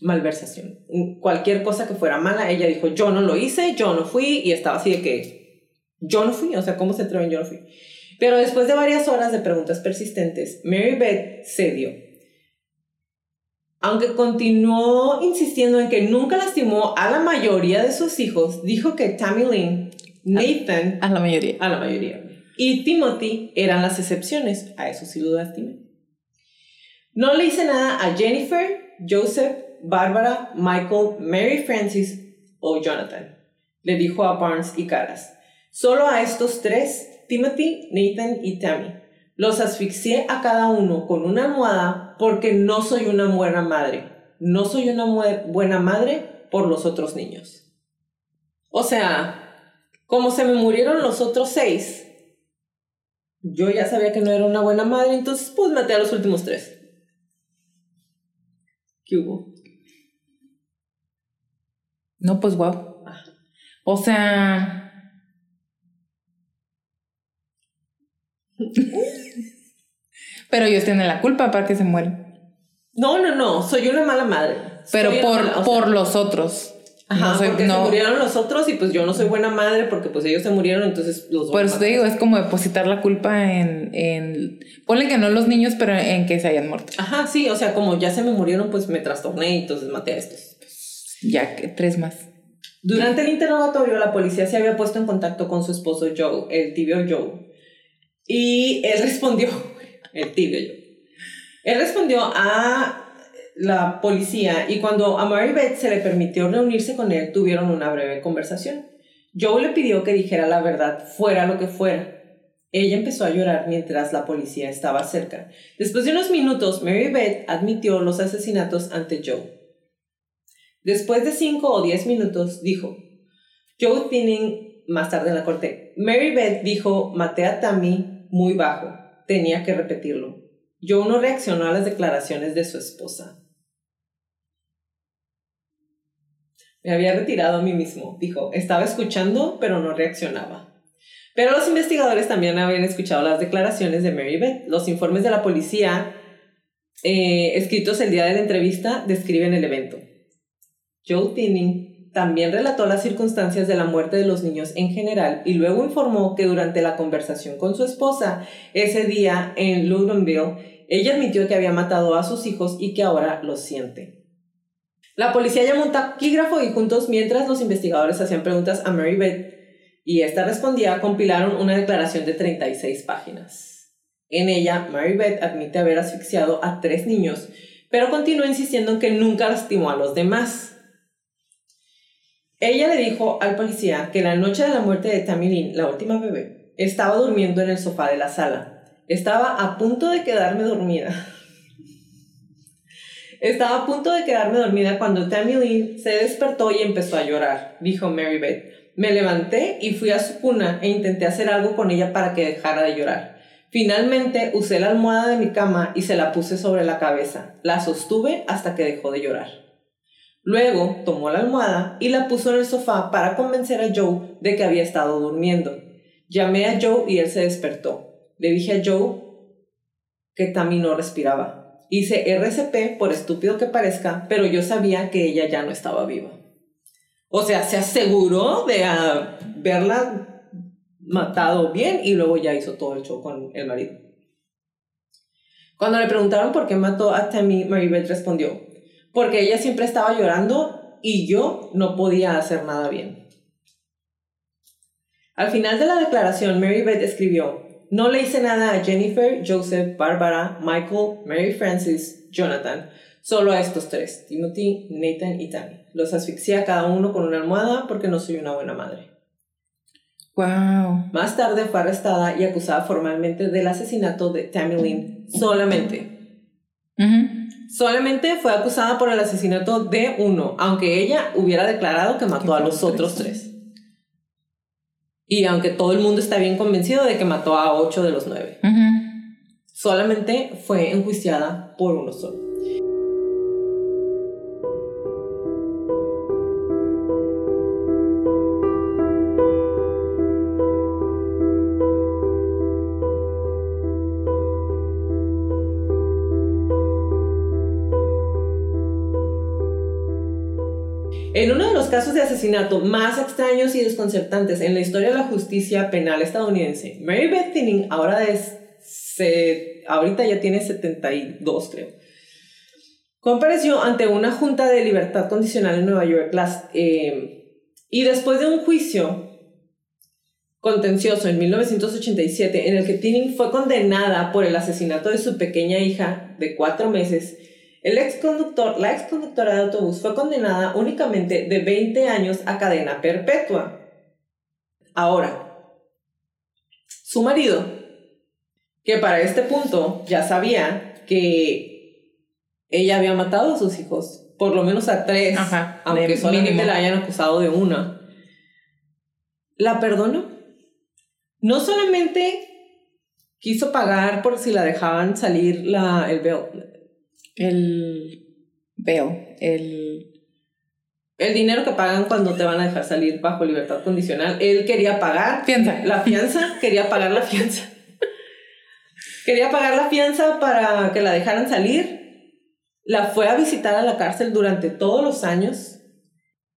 malversación, cualquier cosa que fuera mala. Ella dijo, yo no lo hice, yo no fui, y estaba así de que, yo no fui, o sea, ¿cómo se atreven? Yo no fui. Pero después de varias horas de preguntas persistentes, Mary Beth cedió. Aunque continuó insistiendo en que nunca lastimó a la mayoría de sus hijos, dijo que Tammy Lynn, Nathan... A, la mayoría. A la mayoría. Y Timothy eran las excepciones. A eso sí lo lastimé. No le hice nada a Jennifer, Joseph, Barbara, Michael, Mary Francis o Jonathan. Le dijo a Barnes y Caras. Solo a estos tres Timothy, Nathan y Tammy. Los asfixié a cada uno con una almohada porque no soy una buena madre. no soy una buena madre por los otros niños. O sea, como se me murieron los otros seis, yo ya sabía que no era una buena madre, entonces pues maté a los últimos tres. ¿Qué hubo? No, pues wow. O sea. Pero ellos tienen la culpa para que se mueran. No, no, no. Soy una mala madre. Pero por, por los otros. Ajá, porque se murieron los otros y pues yo no soy buena madre porque pues ellos se murieron, entonces los Por eso te digo, es como depositar la culpa en, en... Ponle que no los niños, pero en que se hayan muerto. Ajá, sí, o sea, como ya se me murieron, pues me trastorné y entonces maté a estos. Ya, que tres más. Durante el interrogatorio, la policía se había puesto en contacto con su esposo Joe, el tibio Joe. Y él respondió, el tibio Joe. Él respondió a la policía y cuando a Mary Beth se le permitió reunirse con él, tuvieron una breve conversación. Joe le pidió que dijera la verdad, fuera lo que fuera. Ella empezó a llorar mientras la policía estaba cerca. Después de unos minutos, Mary Beth admitió los asesinatos ante Joe. Después de cinco o diez minutos, dijo, Joe Tinning, más tarde en la corte, Mary Beth dijo, maté a Tammy muy bajo, tenía que repetirlo. Joe no reaccionó a las declaraciones de su esposa. Me había retirado a mí mismo, dijo. Estaba escuchando, pero no reaccionaba. Pero los investigadores también habían escuchado las declaraciones de Mary Beth. Los informes de la policía, eh, escritos el día de la entrevista, describen el evento. Joe Tinning también relató las circunstancias de la muerte de los niños en general y luego informó que durante la conversación con su esposa ese día en Loudonville, ella admitió que había matado a sus hijos y que ahora los siente. La policía llamó un taquígrafo y juntos, mientras los investigadores hacían preguntas a Mary Beth y esta respondía, compilaron una declaración de 36 páginas. En ella, Mary Beth admite haber asfixiado a tres niños, pero continúa insistiendo en que nunca lastimó a los demás. Ella le dijo al policía que la noche de la muerte de Tammy la última bebé, estaba durmiendo en el sofá de la sala. Estaba a punto de quedarme dormida. Estaba a punto de quedarme dormida cuando Tammy Lynn se despertó y empezó a llorar, dijo Mary Beth. Me levanté y fui a su cuna e intenté hacer algo con ella para que dejara de llorar. Finalmente usé la almohada de mi cama y se la puse sobre la cabeza. La sostuve hasta que dejó de llorar. Luego tomó la almohada y la puso en el sofá para convencer a Joe de que había estado durmiendo. Llamé a Joe y él se despertó. Le dije a Joe que Tammy no respiraba. Hice RCP, por estúpido que parezca, pero yo sabía que ella ya no estaba viva. O sea, se aseguró de haberla matado bien y luego ya hizo todo el show con el marido. Cuando le preguntaron por qué mató a Tammy, Maribeth respondió, porque ella siempre estaba llorando y yo no podía hacer nada bien. Al final de la declaración, Mary Beth escribió, no le hice nada a Jennifer, Joseph, Barbara, Michael, Mary Francis, Jonathan. Solo a estos tres, Timothy, Nathan y Tammy. Los asfixié a cada uno con una almohada porque no soy una buena madre. Wow. Más tarde fue arrestada y acusada formalmente del asesinato de Tammy Lynn solamente. Solamente fue acusada por el asesinato de uno, aunque ella hubiera declarado que mató a los otros tres. Y aunque todo el mundo está bien convencido de que mató a ocho de los nueve. Solamente fue enjuiciada por uno solo. Casos de asesinato más extraños y desconcertantes en la historia de la justicia penal estadounidense, Mary Beth Tinning ahora es, ahorita ya tiene 72 creo, compareció ante una junta de libertad condicional en Nueva York eh, y después de un juicio contencioso en 1987 en el que Tinning fue condenada por el asesinato de su pequeña hija de cuatro meses, el ex conductor, la ex conductora de autobús fue condenada únicamente de 20 años a cadena perpetua. Ahora, su marido, que para este punto ya sabía que ella había matado a sus hijos, por lo menos a tres, Ajá, aunque solamente mínimo. la hayan acusado de una. La perdonó. No solamente quiso pagar por si la dejaban salir la, el bail, El bail, el... el dinero que pagan cuando te van a dejar salir bajo libertad condicional. Él quería pagar Fianza. la fianza, quería pagar la fianza. quería pagar la fianza para que la dejaran salir. La fue a visitar a la cárcel durante todos los años.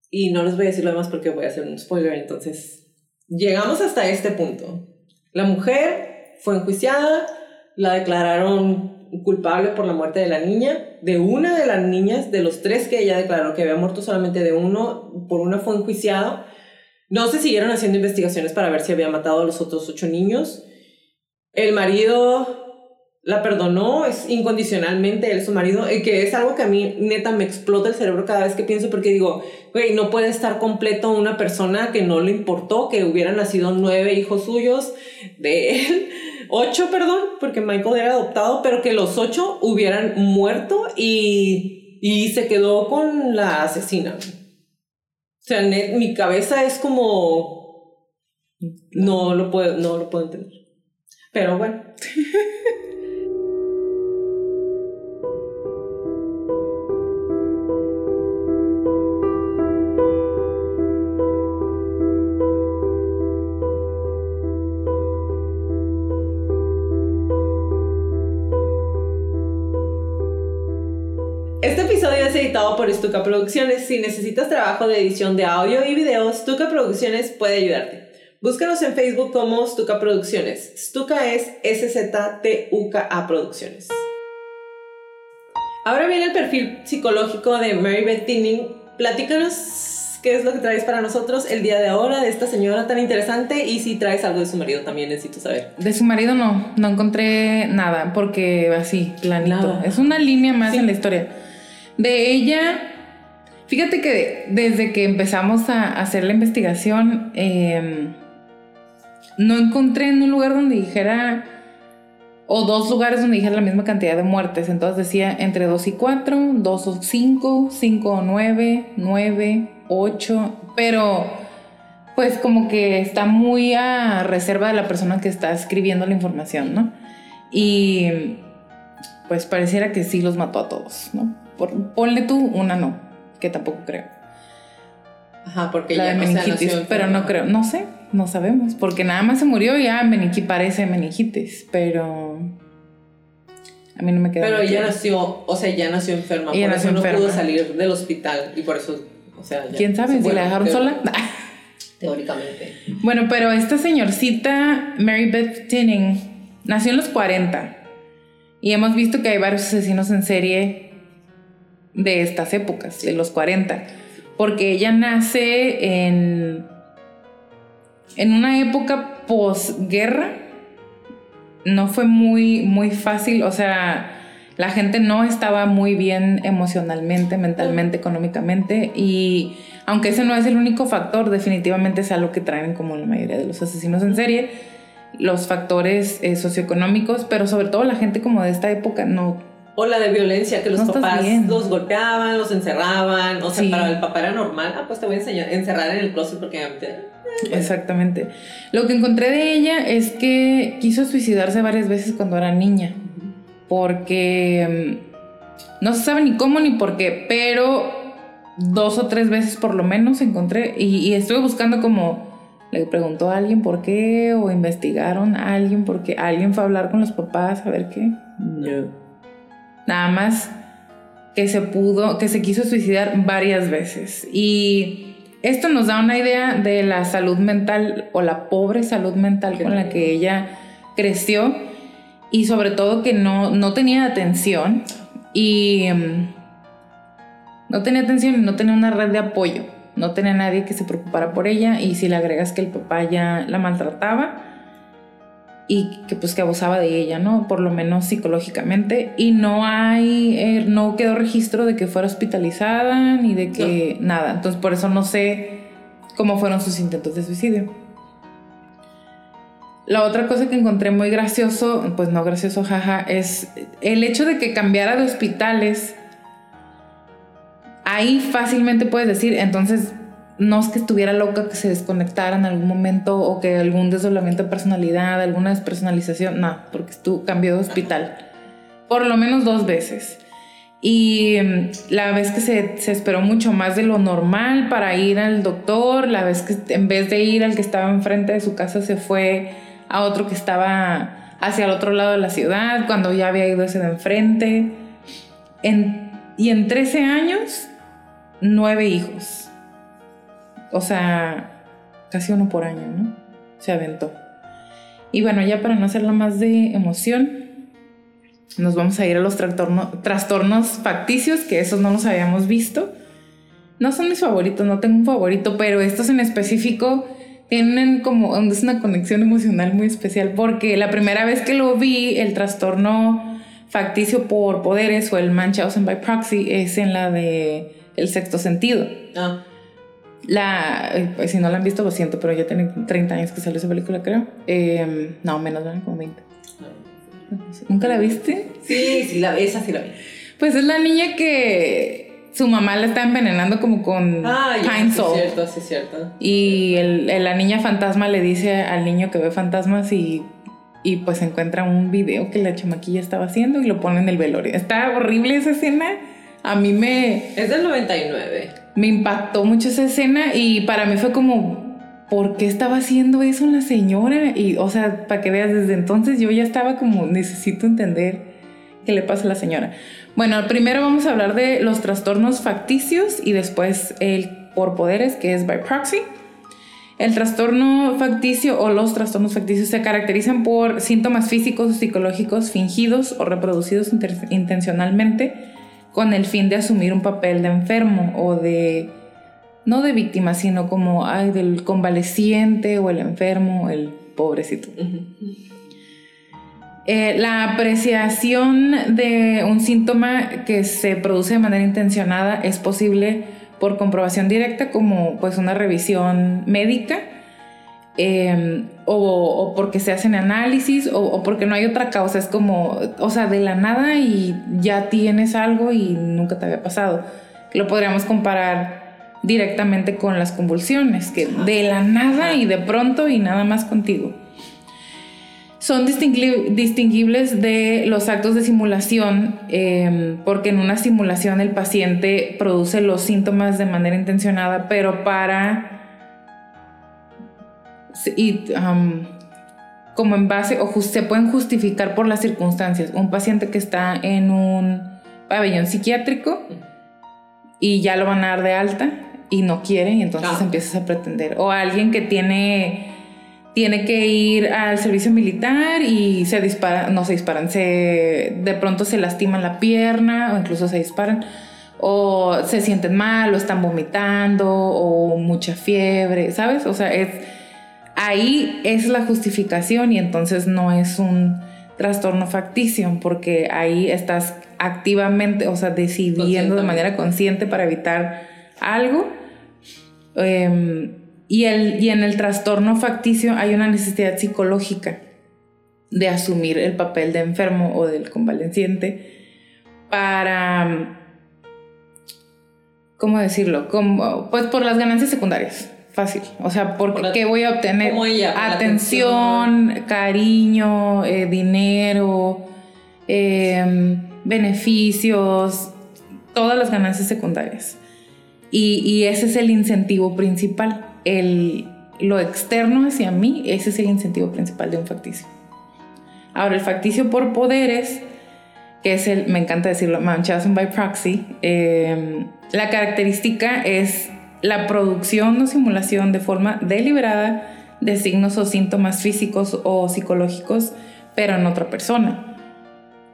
Y no les voy a decir lo demás porque voy a hacer un spoiler. Entonces, llegamos hasta este punto. La mujer fue enjuiciada, la declararon culpable por la muerte de la niña, de una de las niñas, de los tres que ella declaró que había muerto solamente de uno, por una fue enjuiciado. No se siguieron haciendo investigaciones para ver si había matado a los otros ocho niños. El marido la perdonó es incondicionalmente, él su marido, que es algo que a mí neta me explota el cerebro cada vez que pienso porque digo, güey, no puede estar completo una persona que no le importó que hubieran nacido nueve hijos suyos de él, ocho, perdón, porque Michael era adoptado, pero que los ocho hubieran muerto y, y se quedó con la asesina. O sea, net- mi cabeza es como... No lo puedo, no lo puedo entender. Pero bueno. editado por Stuka Producciones. Si necesitas trabajo de edición de audio y video, Stuka Producciones puede ayudarte. Búscanos en Facebook como Stuka Producciones. Stuka es S-Z-T-U-K-A Producciones. Ahora viene el perfil psicológico de Mary Beth Tinning. Platícanos qué es lo que traes para nosotros el día de ahora de esta señora tan interesante y si traes algo de su marido también necesito saber. De su marido no, no encontré nada, porque así, planito. Nada. Es una línea más Sí. en la historia. De ella, fíjate que desde que empezamos a hacer la investigación, eh, no encontré en un lugar donde dijera, o dos lugares donde dijera la misma cantidad de muertes. Entonces decía entre 2 y 4, 2 o 5, 5 o 9, 9, 8, pero pues como que está muy a reserva de la persona que está escribiendo la información, ¿no? Y pues pareciera que sí los mató a todos, ¿no? Por- ponle tú una no, que tampoco creo. Ajá, porque la ya de o sea, meningitis, pero no creo, no sé, no sabemos, porque nada más se murió y ya meningi parece meningitis, pero a mí no me queda Pero ella claro. nació, o sea, ya nació enferma. Ella por nació eso no enferma. pudo salir del hospital y por eso, o sea, ya ¿Quién sabe se si la dejaron sola? Teóricamente. Bueno, pero esta señorcita, Mary Beth Tinning, nació en los 40. Y hemos visto que hay varios asesinos en serie de estas épocas, de los 40. Porque ella nace en, en una época posguerra. No fue muy, muy fácil. O sea, la gente no estaba muy bien emocionalmente, mentalmente, económicamente. Y aunque ese no es el único factor, definitivamente es algo que traen como la mayoría de los asesinos en serie, los factores eh, socioeconómicos, pero sobre todo la gente como de esta época no... O la de violencia, que los No papás los golpeaban, los encerraban. O sea, Sí. para el papá era normal. Ah, pues te voy a enseñar, encerrar en el closet porque Exactamente. Lo que encontré de ella es que quiso suicidarse varias veces cuando era niña, porque mm, no se sabe ni cómo ni por qué, pero dos o tres veces por lo menos encontré y, y estuve buscando como le preguntó a alguien por qué o investigaron a alguien porque alguien fue a hablar con los papás a ver qué. No. Nada más que se pudo, que se quiso suicidar varias veces. Y esto nos da una idea de la salud mental o la pobre salud mental con la que ella creció y sobre todo que no, no tenía atención y mm, no tenía atención no tenía una red de apoyo. No tenía nadie que se preocupara por ella y si le agregas que el papá ya la maltrataba y que pues que abusaba de ella, ¿no? Por lo menos psicológicamente y no hay, eh, no quedó registro de que fuera hospitalizada ni de que nada. Entonces por eso no sé cómo fueron sus intentos de suicidio. La otra cosa que encontré muy gracioso, pues no gracioso, jaja, es el hecho de que cambiara de hospitales ahí fácilmente puedes decir, entonces no es que estuviera loca que se desconectara en algún momento o que algún desdoblamiento de personalidad, alguna despersonalización, no, porque tú cambió de hospital por lo menos dos veces. Y mm, la vez que se, esperó mucho más de lo normal para ir al doctor, la vez que en vez de ir al que estaba enfrente de su casa se fue a otro que estaba hacia el otro lado de la ciudad, cuando ya había ido ese de enfrente. En, y en 13 años, nueve hijos. O sea, casi uno por año, ¿no? Se aventó. Y bueno, ya para no hacerlo más de emoción, nos vamos a ir a los trastornos facticios, que esos no los habíamos visto. No son mis favoritos, no tengo un favorito, pero estos en específico tienen como es una conexión emocional muy especial porque la primera vez que lo vi, el trastorno facticio por poderes o el Munchausen by proxy es en la de El sexto sentido. Ah. La, pues si no la han visto, lo siento, pero ya tiene 30 años que salió esa película, creo. Eh, no, menos, como 20. ¿Nunca la viste? Sí, sí, la, esa sí la vi. Pues es la niña que su mamá la está envenenando como con ah, Pine Sí, es cierto, sí, es cierto. Y el, la niña fantasma le dice al niño que ve fantasmas y, y pues encuentra un video que la chamaquilla estaba haciendo y lo pone en el velorio. Está horrible esa escena. A mí me... Es del 99. Me impactó mucho esa escena y para mí fue como, ¿por qué estaba haciendo eso la señora? Y, o sea, para que veas, desde entonces yo ya estaba como, necesito entender qué le pasa a la señora. Bueno, primero vamos a hablar de los trastornos facticios y después el por poderes, que es by proxy. El trastorno facticio o los trastornos facticios se caracterizan por síntomas físicos o psicológicos fingidos o reproducidos intencionalmente con el fin de asumir un papel de enfermo o de no de víctima, sino como ay, del convaleciente o el enfermo, el pobrecito. Eh, la apreciación de un síntoma que se produce de manera intencionada es posible por comprobación directa, como pues una revisión médica, em, o, porque se hacen análisis, o, o, porque no hay otra causa. Es como, o sea, de la nada y ya tienes algo y nunca te había pasado. Lo podríamos comparar directamente con las convulsiones, que de la nada y de pronto y nada más contigo. Son distinguibles de los actos de simulación em, porque en una simulación el paciente produce los síntomas de manera intencionada, pero para... Y, como en base o se pueden justificar por las circunstancias. Un paciente que está en un pabellón psiquiátrico y ya lo van a dar de alta y no quiere y entonces ah. empiezas a pretender. O alguien que tiene, tiene que ir al servicio militar y se dispara, no se disparan, se, de pronto se lastiman la pierna o incluso se disparan. O se sienten mal o están vomitando o mucha fiebre, ¿sabes? O sea, es, ahí es la justificación y entonces no es un trastorno facticio porque ahí estás activamente, o sea, decidiendo de manera consciente para evitar algo Em, y, el, y en el trastorno facticio hay una necesidad psicológica de asumir el papel de enfermo o del convaleciente para, ¿cómo decirlo? Como, pues por las ganancias secundarias. Fácil. O sea, porque ¿qué voy a obtener? atención, cariño, eh, dinero, em, beneficios, todas las ganancias secundarias. Y, ese es el incentivo principal. El, lo externo hacia mí, ese es el incentivo principal de un facticio. Ahora, el facticio por poderes, que es el, me encanta decirlo, Munchausen by proxy, em, la característica es la producción o simulación de forma deliberada de signos o síntomas físicos o psicológicos, pero en otra persona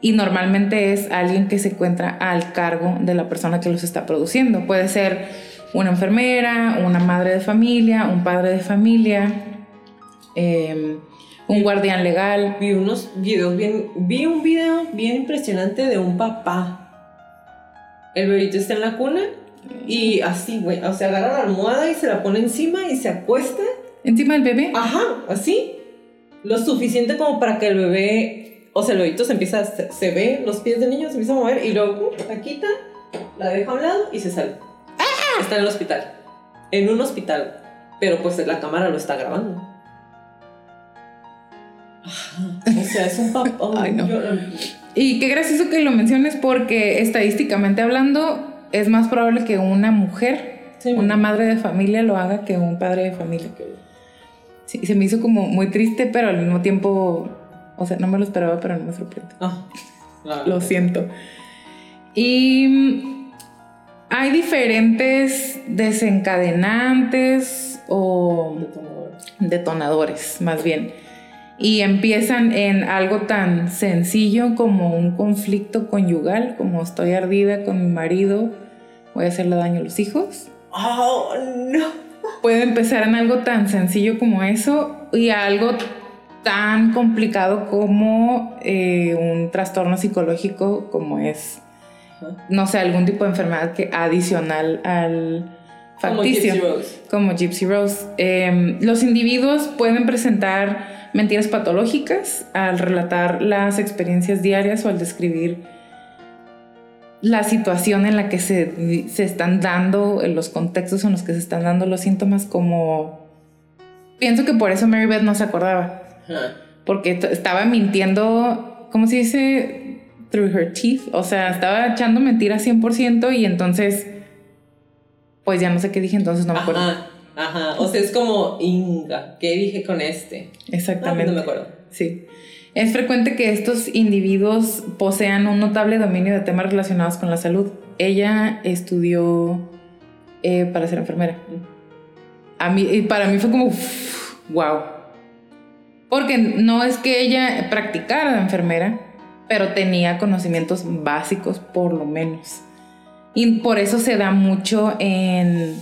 y normalmente es alguien que se encuentra al cargo de la persona que los está produciendo. Puede ser una enfermera, una madre de familia, un padre de familia, em, un guardián legal. Vi unos videos bien, vi un video bien impresionante de un papá. El bebito está en la cuna y así, güey, o sea, agarra la almohada y se la pone encima y se acuesta. ¿Encima del bebé? Ajá, así. Lo suficiente como para que el bebé o sea, el oído se empieza, se, ve los pies del niño, se empieza a mover y luego uh, la quita la deja a un lado y se sale. Está en el hospital. En un hospital. Pero pues la cámara lo está grabando. Ajá. O sea, es un papá. Ay, no. yo- Y qué gracioso que lo menciones porque estadísticamente hablando es más probable que una mujer, Sí. una madre de familia lo haga que un padre de familia. Sí, se me hizo como muy triste, pero al mismo tiempo, o sea, no me lo esperaba, pero no me sorprende. Ah, claro. Lo siento. Y mm, hay diferentes desencadenantes o detonadores, más bien. Y empiezan en algo tan sencillo como un conflicto conyugal, como estoy ardida con mi marido, voy a hacerle daño a los hijos. Oh, no. Puede empezar en algo tan sencillo como eso y algo tan complicado como eh, un trastorno psicológico como es, no sé, algún tipo de enfermedad que adicional al Como facticio Gypsy Rose. como Gypsy Rose. Eh, los individuos pueden presentar mentiras patológicas al relatar las experiencias diarias o al describir la situación en la que se, se están dando, en los contextos en los que se están dando los síntomas, como... Pienso que por eso Mary Beth no se acordaba, porque estaba mintiendo, ¿cómo se dice? Through her teeth, o sea, estaba echando mentiras 100% y entonces, pues ya no sé qué dije, entonces no me acuerdo. Ajá. Ajá. O sea, es como Inga. ¿Qué dije con este? Exactamente. no me acuerdo. Sí. Es frecuente que estos individuos posean un notable dominio de temas relacionados con la salud. Ella estudió eh, para ser enfermera. A mí, y para mí fue como, wow. Porque no es que ella practicara de enfermera, pero tenía conocimientos básicos por lo menos. Y por eso se da mucho en,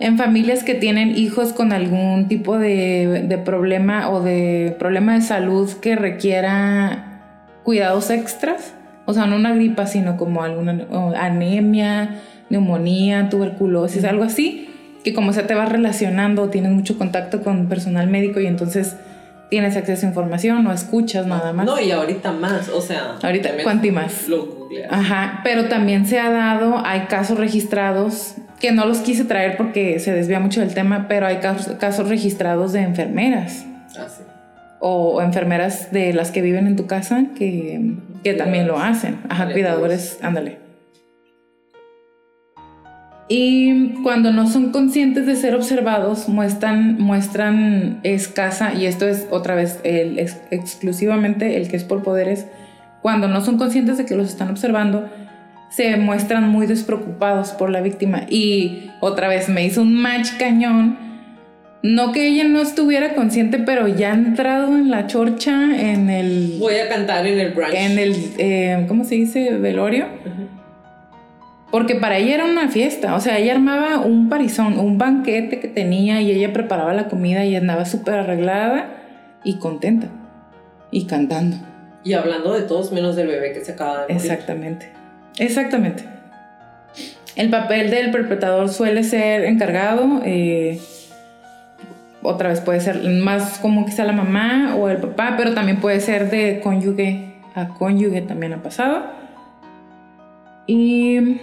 en familias que tienen hijos con algún tipo de, de problema o de problema de salud que requiera cuidados extras. O sea, no una gripa, sino como alguna anemia, neumonía, tuberculosis, algo así. Que como se te va relacionando, tienes mucho contacto con personal médico y entonces tienes acceso a información o escuchas nada más. No, y ahorita más. O sea. Ahorita, te metes- ¿cuánto y más? Lo. Ajá, pero también se ha dado, hay casos registrados, que no los quise traer porque se desvía mucho del tema, pero hay casos, casos registrados de enfermeras Ah, sí. o, enfermeras de las que viven en tu casa que, que también lo hacen. Ajá, cuidadores, ándale. Y cuando no son conscientes de ser observados, muestran, muestran escasa, y esto es otra vez el, ex- exclusivamente el que es por poderes, cuando no son conscientes de que los están observando, se muestran muy despreocupados por la víctima. Y otra vez me hizo un match cañón. No que ella no estuviera consciente, pero ya ha entrado en la chorcha, en el, Voy a cantar en el brunch. en el, eh, ¿cómo se dice? Velorio. Porque para ella era una fiesta, o sea, ella armaba un parizón, un banquete que tenía y ella preparaba la comida y andaba súper arreglada y contenta y cantando. Y hablando de todos menos del bebé que se acaba de morir. Exactamente, exactamente. El papel del perpetrador suele ser encargado, eh, otra vez puede ser más como que sea la mamá o el papá, pero también puede ser de cónyuge a cónyuge, también ha pasado. Y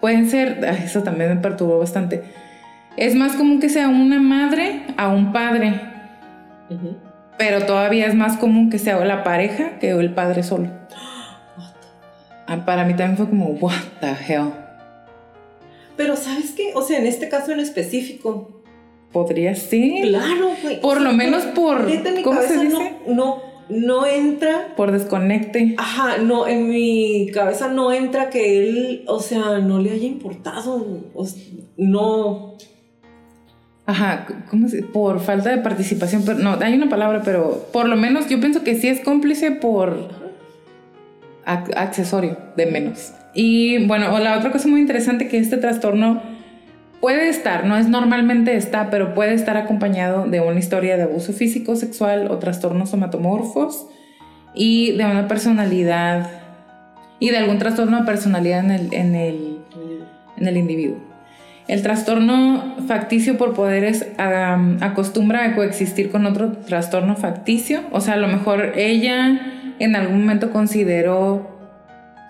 pueden ser, eso también me perturbó bastante. Es más común que sea una madre a un padre, pero todavía es más común que sea la pareja que el padre solo. Ah, Para mí también fue como, what the hell. Pero ¿sabes qué? O sea, en este caso en específico. Podría ser. Claro, güey. Por lo menos por- mi ¿cómo se dice? No, no, no entra. Por desconecte. Ajá, no, en mi cabeza no entra que él, o sea, no le haya importado. O sea, no. Ajá, ¿cómo se Por falta de participación. Pero no, hay una palabra, pero por lo menos yo pienso que sí es cómplice por accesorio, de menos. Y bueno, la otra cosa muy interesante que este trastorno puede estar, no es normalmente está, pero puede estar acompañado de una historia de abuso físico, sexual o trastornos somatomorfos y de una personalidad y de algún trastorno de personalidad en el, en el, en el individuo. El trastorno facticio por poderes acostumbra a coexistir con otro trastorno facticio. O sea, a lo mejor ella en algún momento consideró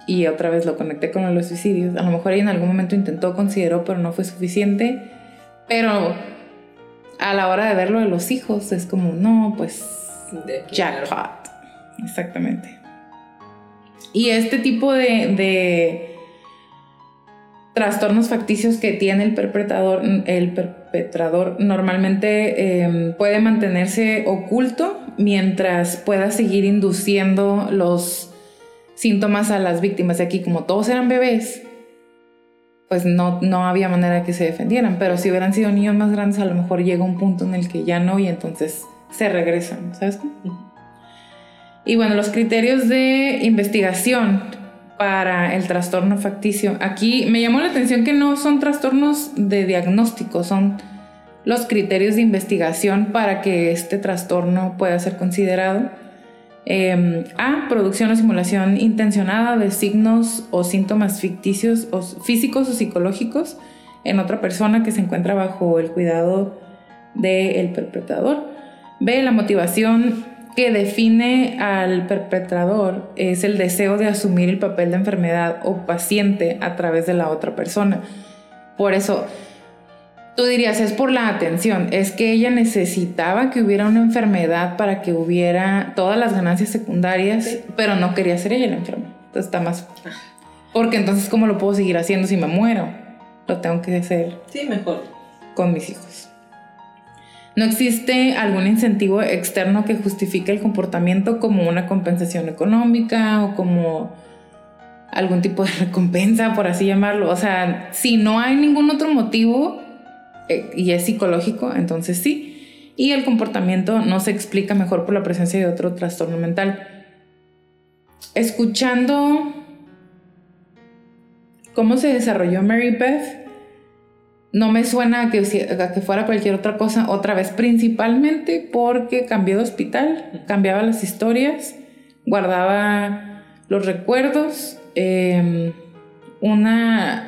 y otra vez lo conecté con los suicidios. A lo mejor ella en algún momento intentó, consideró, pero no fue suficiente. Pero a la hora de verlo de los hijos es como, no, pues jackpot. Exactamente. Y este tipo de, trastornos facticios que tiene el perpetrador, el perpetrador normalmente em, puede mantenerse oculto mientras pueda seguir induciendo los síntomas a las víctimas. Y aquí, como todos eran bebés, pues no, no había manera que se defendieran. Pero si hubieran sido niños más grandes, a lo mejor llega un punto en el que ya no y entonces se regresan, ¿sabes? Y bueno, los criterios de investigación para el trastorno facticio. Aquí me llamó la atención que no son trastornos de diagnóstico, son los criterios de investigación para que este trastorno pueda ser considerado. Em, a. Producción o simulación intencionada de signos o síntomas ficticios o físicos o psicológicos en otra persona que se encuentra bajo el cuidado del perpetrador. B. La motivación que define al perpetrador es el deseo de asumir el papel de enfermedad o paciente a través de la otra persona. Por eso, tú dirías, es por la atención, es que ella necesitaba que hubiera una enfermedad para que hubiera todas las ganancias secundarias, pero no quería ser ella la enferma. Entonces está más... Porque entonces, ¿cómo lo puedo seguir haciendo si me muero? Lo tengo que hacer. Sí, mejor. Con mis hijos. No existe algún incentivo externo que justifique el comportamiento como una compensación económica o como algún tipo de recompensa, por así llamarlo. O sea, si no hay ningún otro motivo y es psicológico, entonces sí. Y el comportamiento no se explica mejor por la presencia de otro trastorno mental. Escuchando cómo se desarrolló Mary Beth, no me suena que, que fuera cualquier otra cosa, otra vez, principalmente porque cambió de hospital, cambiaba las historias, guardaba los recuerdos, em, una...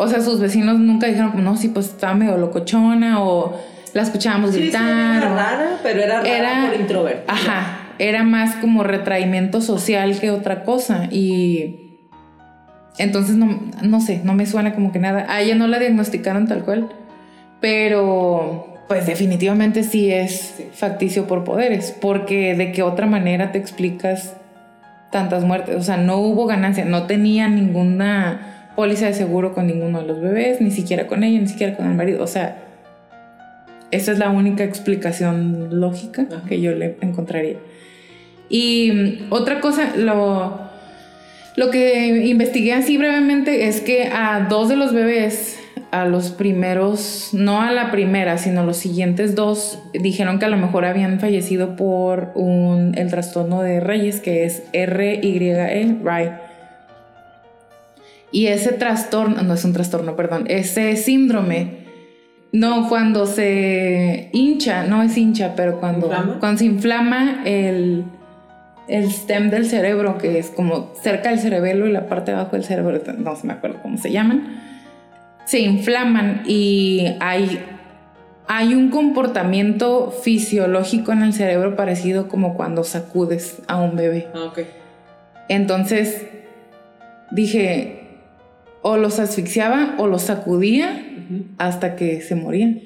O sea, sus vecinos nunca dijeron, no, sí, pues estaba medio locochona o la escuchábamos gritar. Sí, era rara, pero era rara por introvertida. Ajá, era más como retraimiento social que otra cosa y entonces, no, no sé, no me suena como que nada. A ella no la diagnosticaron tal cual, pero pues definitivamente sí es facticio por poderes, porque de qué otra manera te explicas tantas muertes. O sea, no hubo ganancia, no tenía ninguna póliza de seguro con ninguno de los bebés, ni siquiera con ella, ni siquiera con el marido. O sea, esa es la única explicación lógica que yo le encontraría. Y otra cosa, lo lo que investigué así brevemente es que a dos de los bebés, a los primeros, no a la primera, sino los siguientes dos, dijeron que a lo mejor habían fallecido por un, el trastorno de Reyes, que es R-Y-E, right. Y ese trastorno, no es un trastorno, perdón, ese síndrome, no, cuando se hincha, no es hincha, pero cuando, cuando se inflama el el stem del cerebro, que es como cerca del cerebelo y la parte de abajo del cerebro, no se me acuerdo cómo se llaman, se inflaman y hay, hay un comportamiento fisiológico en el cerebro parecido como cuando sacudes a un bebé. Ah, ok. Entonces dije, o los asfixiaba o los sacudía hasta que se morían.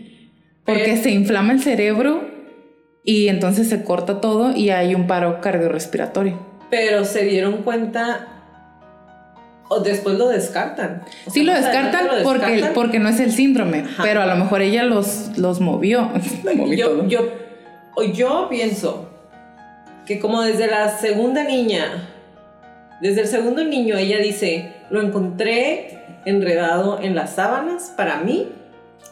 Porque se inflama el cerebro y entonces se corta todo y hay un paro cardiorrespiratorio. Pero se dieron cuenta o después lo descartan. sí lo descartan, porque, porque no es el síndrome, pero a lo mejor ella los, los movió. yo, yo, yo pienso que como desde la segunda niña, desde el segundo niño, ella dice, lo encontré enredado en las sábanas, para mí,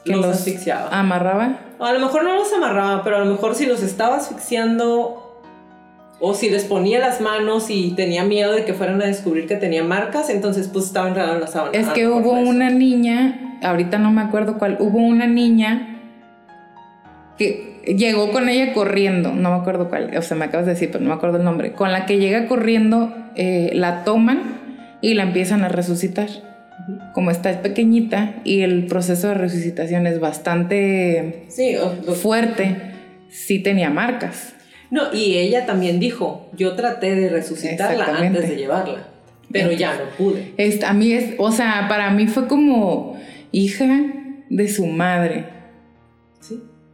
que los, asfixiaba. ¿Amarraba? a lo mejor no los amarraba, pero a lo mejor si los estaba asfixiando o si les ponía las manos y tenía miedo de que fueran a descubrir que tenía marcas, entonces pues estaba enredado en la sábana. Es que hubo una niña, ahorita no me acuerdo cuál, hubo una niña que llegó con ella corriendo, no me acuerdo cuál, o sea, me acabas de decir, pero no me acuerdo el nombre, con la que llega corriendo, eh, la toman y la empiezan a resucitar como está pequeñita y el proceso de resucitación es bastante fuerte, sí tenía marcas. No, y ella también dijo, yo traté de resucitarla antes de llevarla. Pero ya no pude. a mí es, o sea, para mí fue como hija de su madre.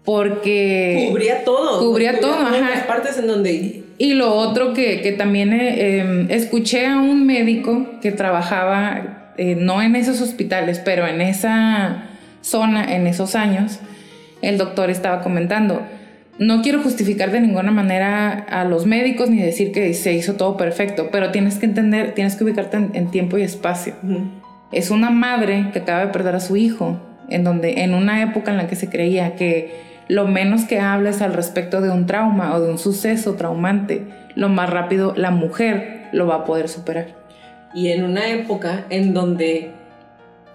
Porque... Cubría todo. Cubría todo, ajá. Las partes en donde... Y lo otro que, también eh, em, escuché a un médico que trabajaba, eh, no en esos hospitales, pero en esa zona, en esos años, el doctor estaba comentando, no quiero justificar de ninguna manera a los médicos ni decir que se hizo todo perfecto, pero tienes que entender, tienes que ubicarte en, tiempo y espacio. Es una madre que acaba de perder a su hijo, en donde en una época en la que se creía que lo menos que hables al respecto de un trauma o de un suceso traumante, lo más rápido la mujer lo va a poder superar. Y en una época en donde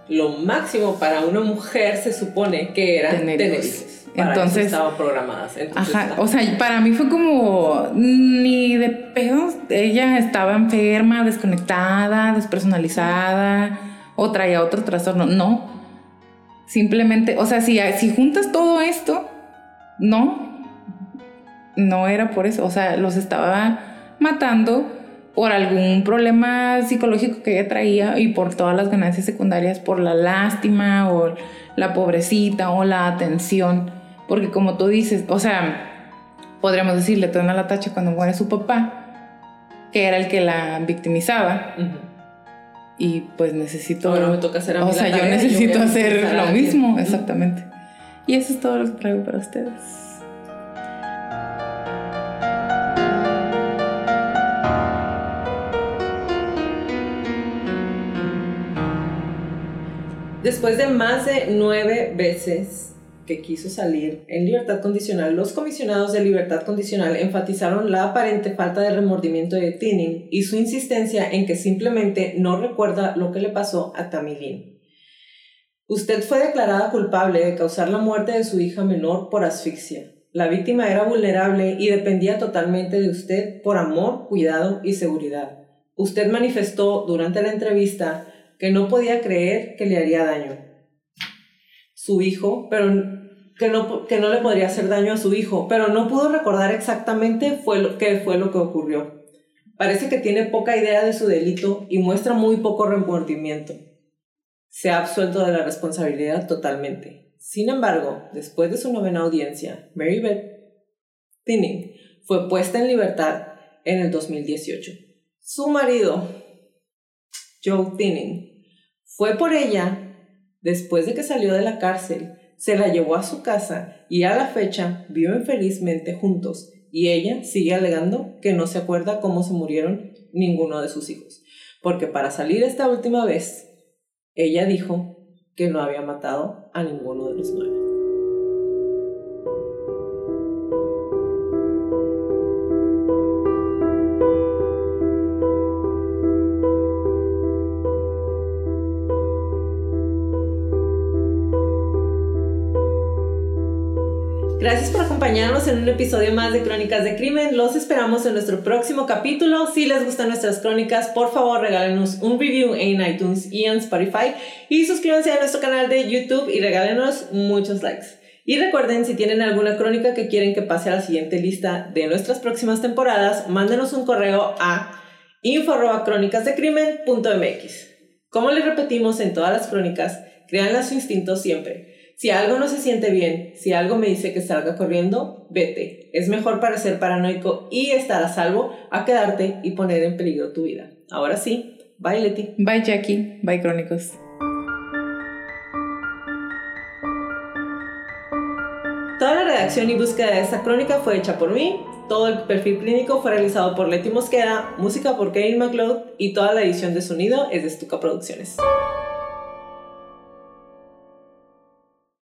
lo máximo para una mujer se supone que era tener, hijos entonces estaban programadas. ajá, o sea, para mí fue como ni de pedos. Ella estaba enferma, desconectada, despersonalizada o traía otro trastorno. No. Simplemente, o sea, si, si juntas todo esto, no. No era por eso. O sea, los estaba matando por algún problema psicológico que ella traía y por todas las ganancias secundarias, por la lástima o la pobrecita o la atención porque como tú dices, o sea, podríamos decirle, te dan la tacha cuando muere su papá, que era el que la victimizaba. Y pues necesito... Ahora me toca hacer a O sea, yo necesito hacer lo mismo, exactamente. Y eso es todo lo que traigo para ustedes. Después de más de nueve veces que quiso salir en libertad condicional, los comisionados de libertad condicional enfatizaron la aparente falta de remordimiento de Tinning y su insistencia en que simplemente no recuerda lo que le pasó a Tamilin. Usted fue declarada culpable de causar la muerte de su hija menor por asfixia. La víctima era vulnerable y dependía totalmente de usted por amor, cuidado y seguridad. Usted manifestó durante la entrevista que no podía creer que le haría daño su hijo, pero que no, que no le podría hacer daño a su hijo, pero no pudo recordar exactamente fue lo, qué fue lo que ocurrió. Parece que tiene poca idea de su delito y muestra muy poco remordimiento. Se ha absuelto de la responsabilidad totalmente. Sin embargo, después de su novena audiencia, Mary Beth Tinning fue puesta en libertad en el 2018. Su marido, Joe Tinning, fue por ella Después de que salió de la cárcel, se la llevó a su casa y a la fecha viven felizmente juntos y ella sigue alegando que no se acuerda cómo se murieron ninguno de sus hijos, porque para salir esta última vez, ella dijo que no había matado a ninguno de los nueve. Acompañarnos en un episodio más de Crónicas de Crimen. Los esperamos en nuestro próximo capítulo. Si les gustan nuestras crónicas, por favor regálenos un review en iTunes y en Spotify. Y suscríbanse a nuestro canal de YouTube y regálenos muchos likes. Y recuerden, si tienen alguna crónica que quieren que pase a la siguiente lista de nuestras próximas temporadas, mándenos un correo a info.crónicasdecrimen.mx. Como les repetimos en todas las crónicas, créanle su instinto siempre. Si algo no se siente bien, si algo me dice que salga corriendo, vete. Es mejor para ser paranoico y estar a salvo a quedarte y poner en peligro tu vida. Ahora sí, bye Leti. Bye Jackie, bye Crónicos. Toda la redacción y búsqueda de esta crónica fue hecha por mí, todo el perfil clínico fue realizado por Leti Mosqueda, música por Kevin McLeod y toda la edición de sonido es de Stuka Producciones.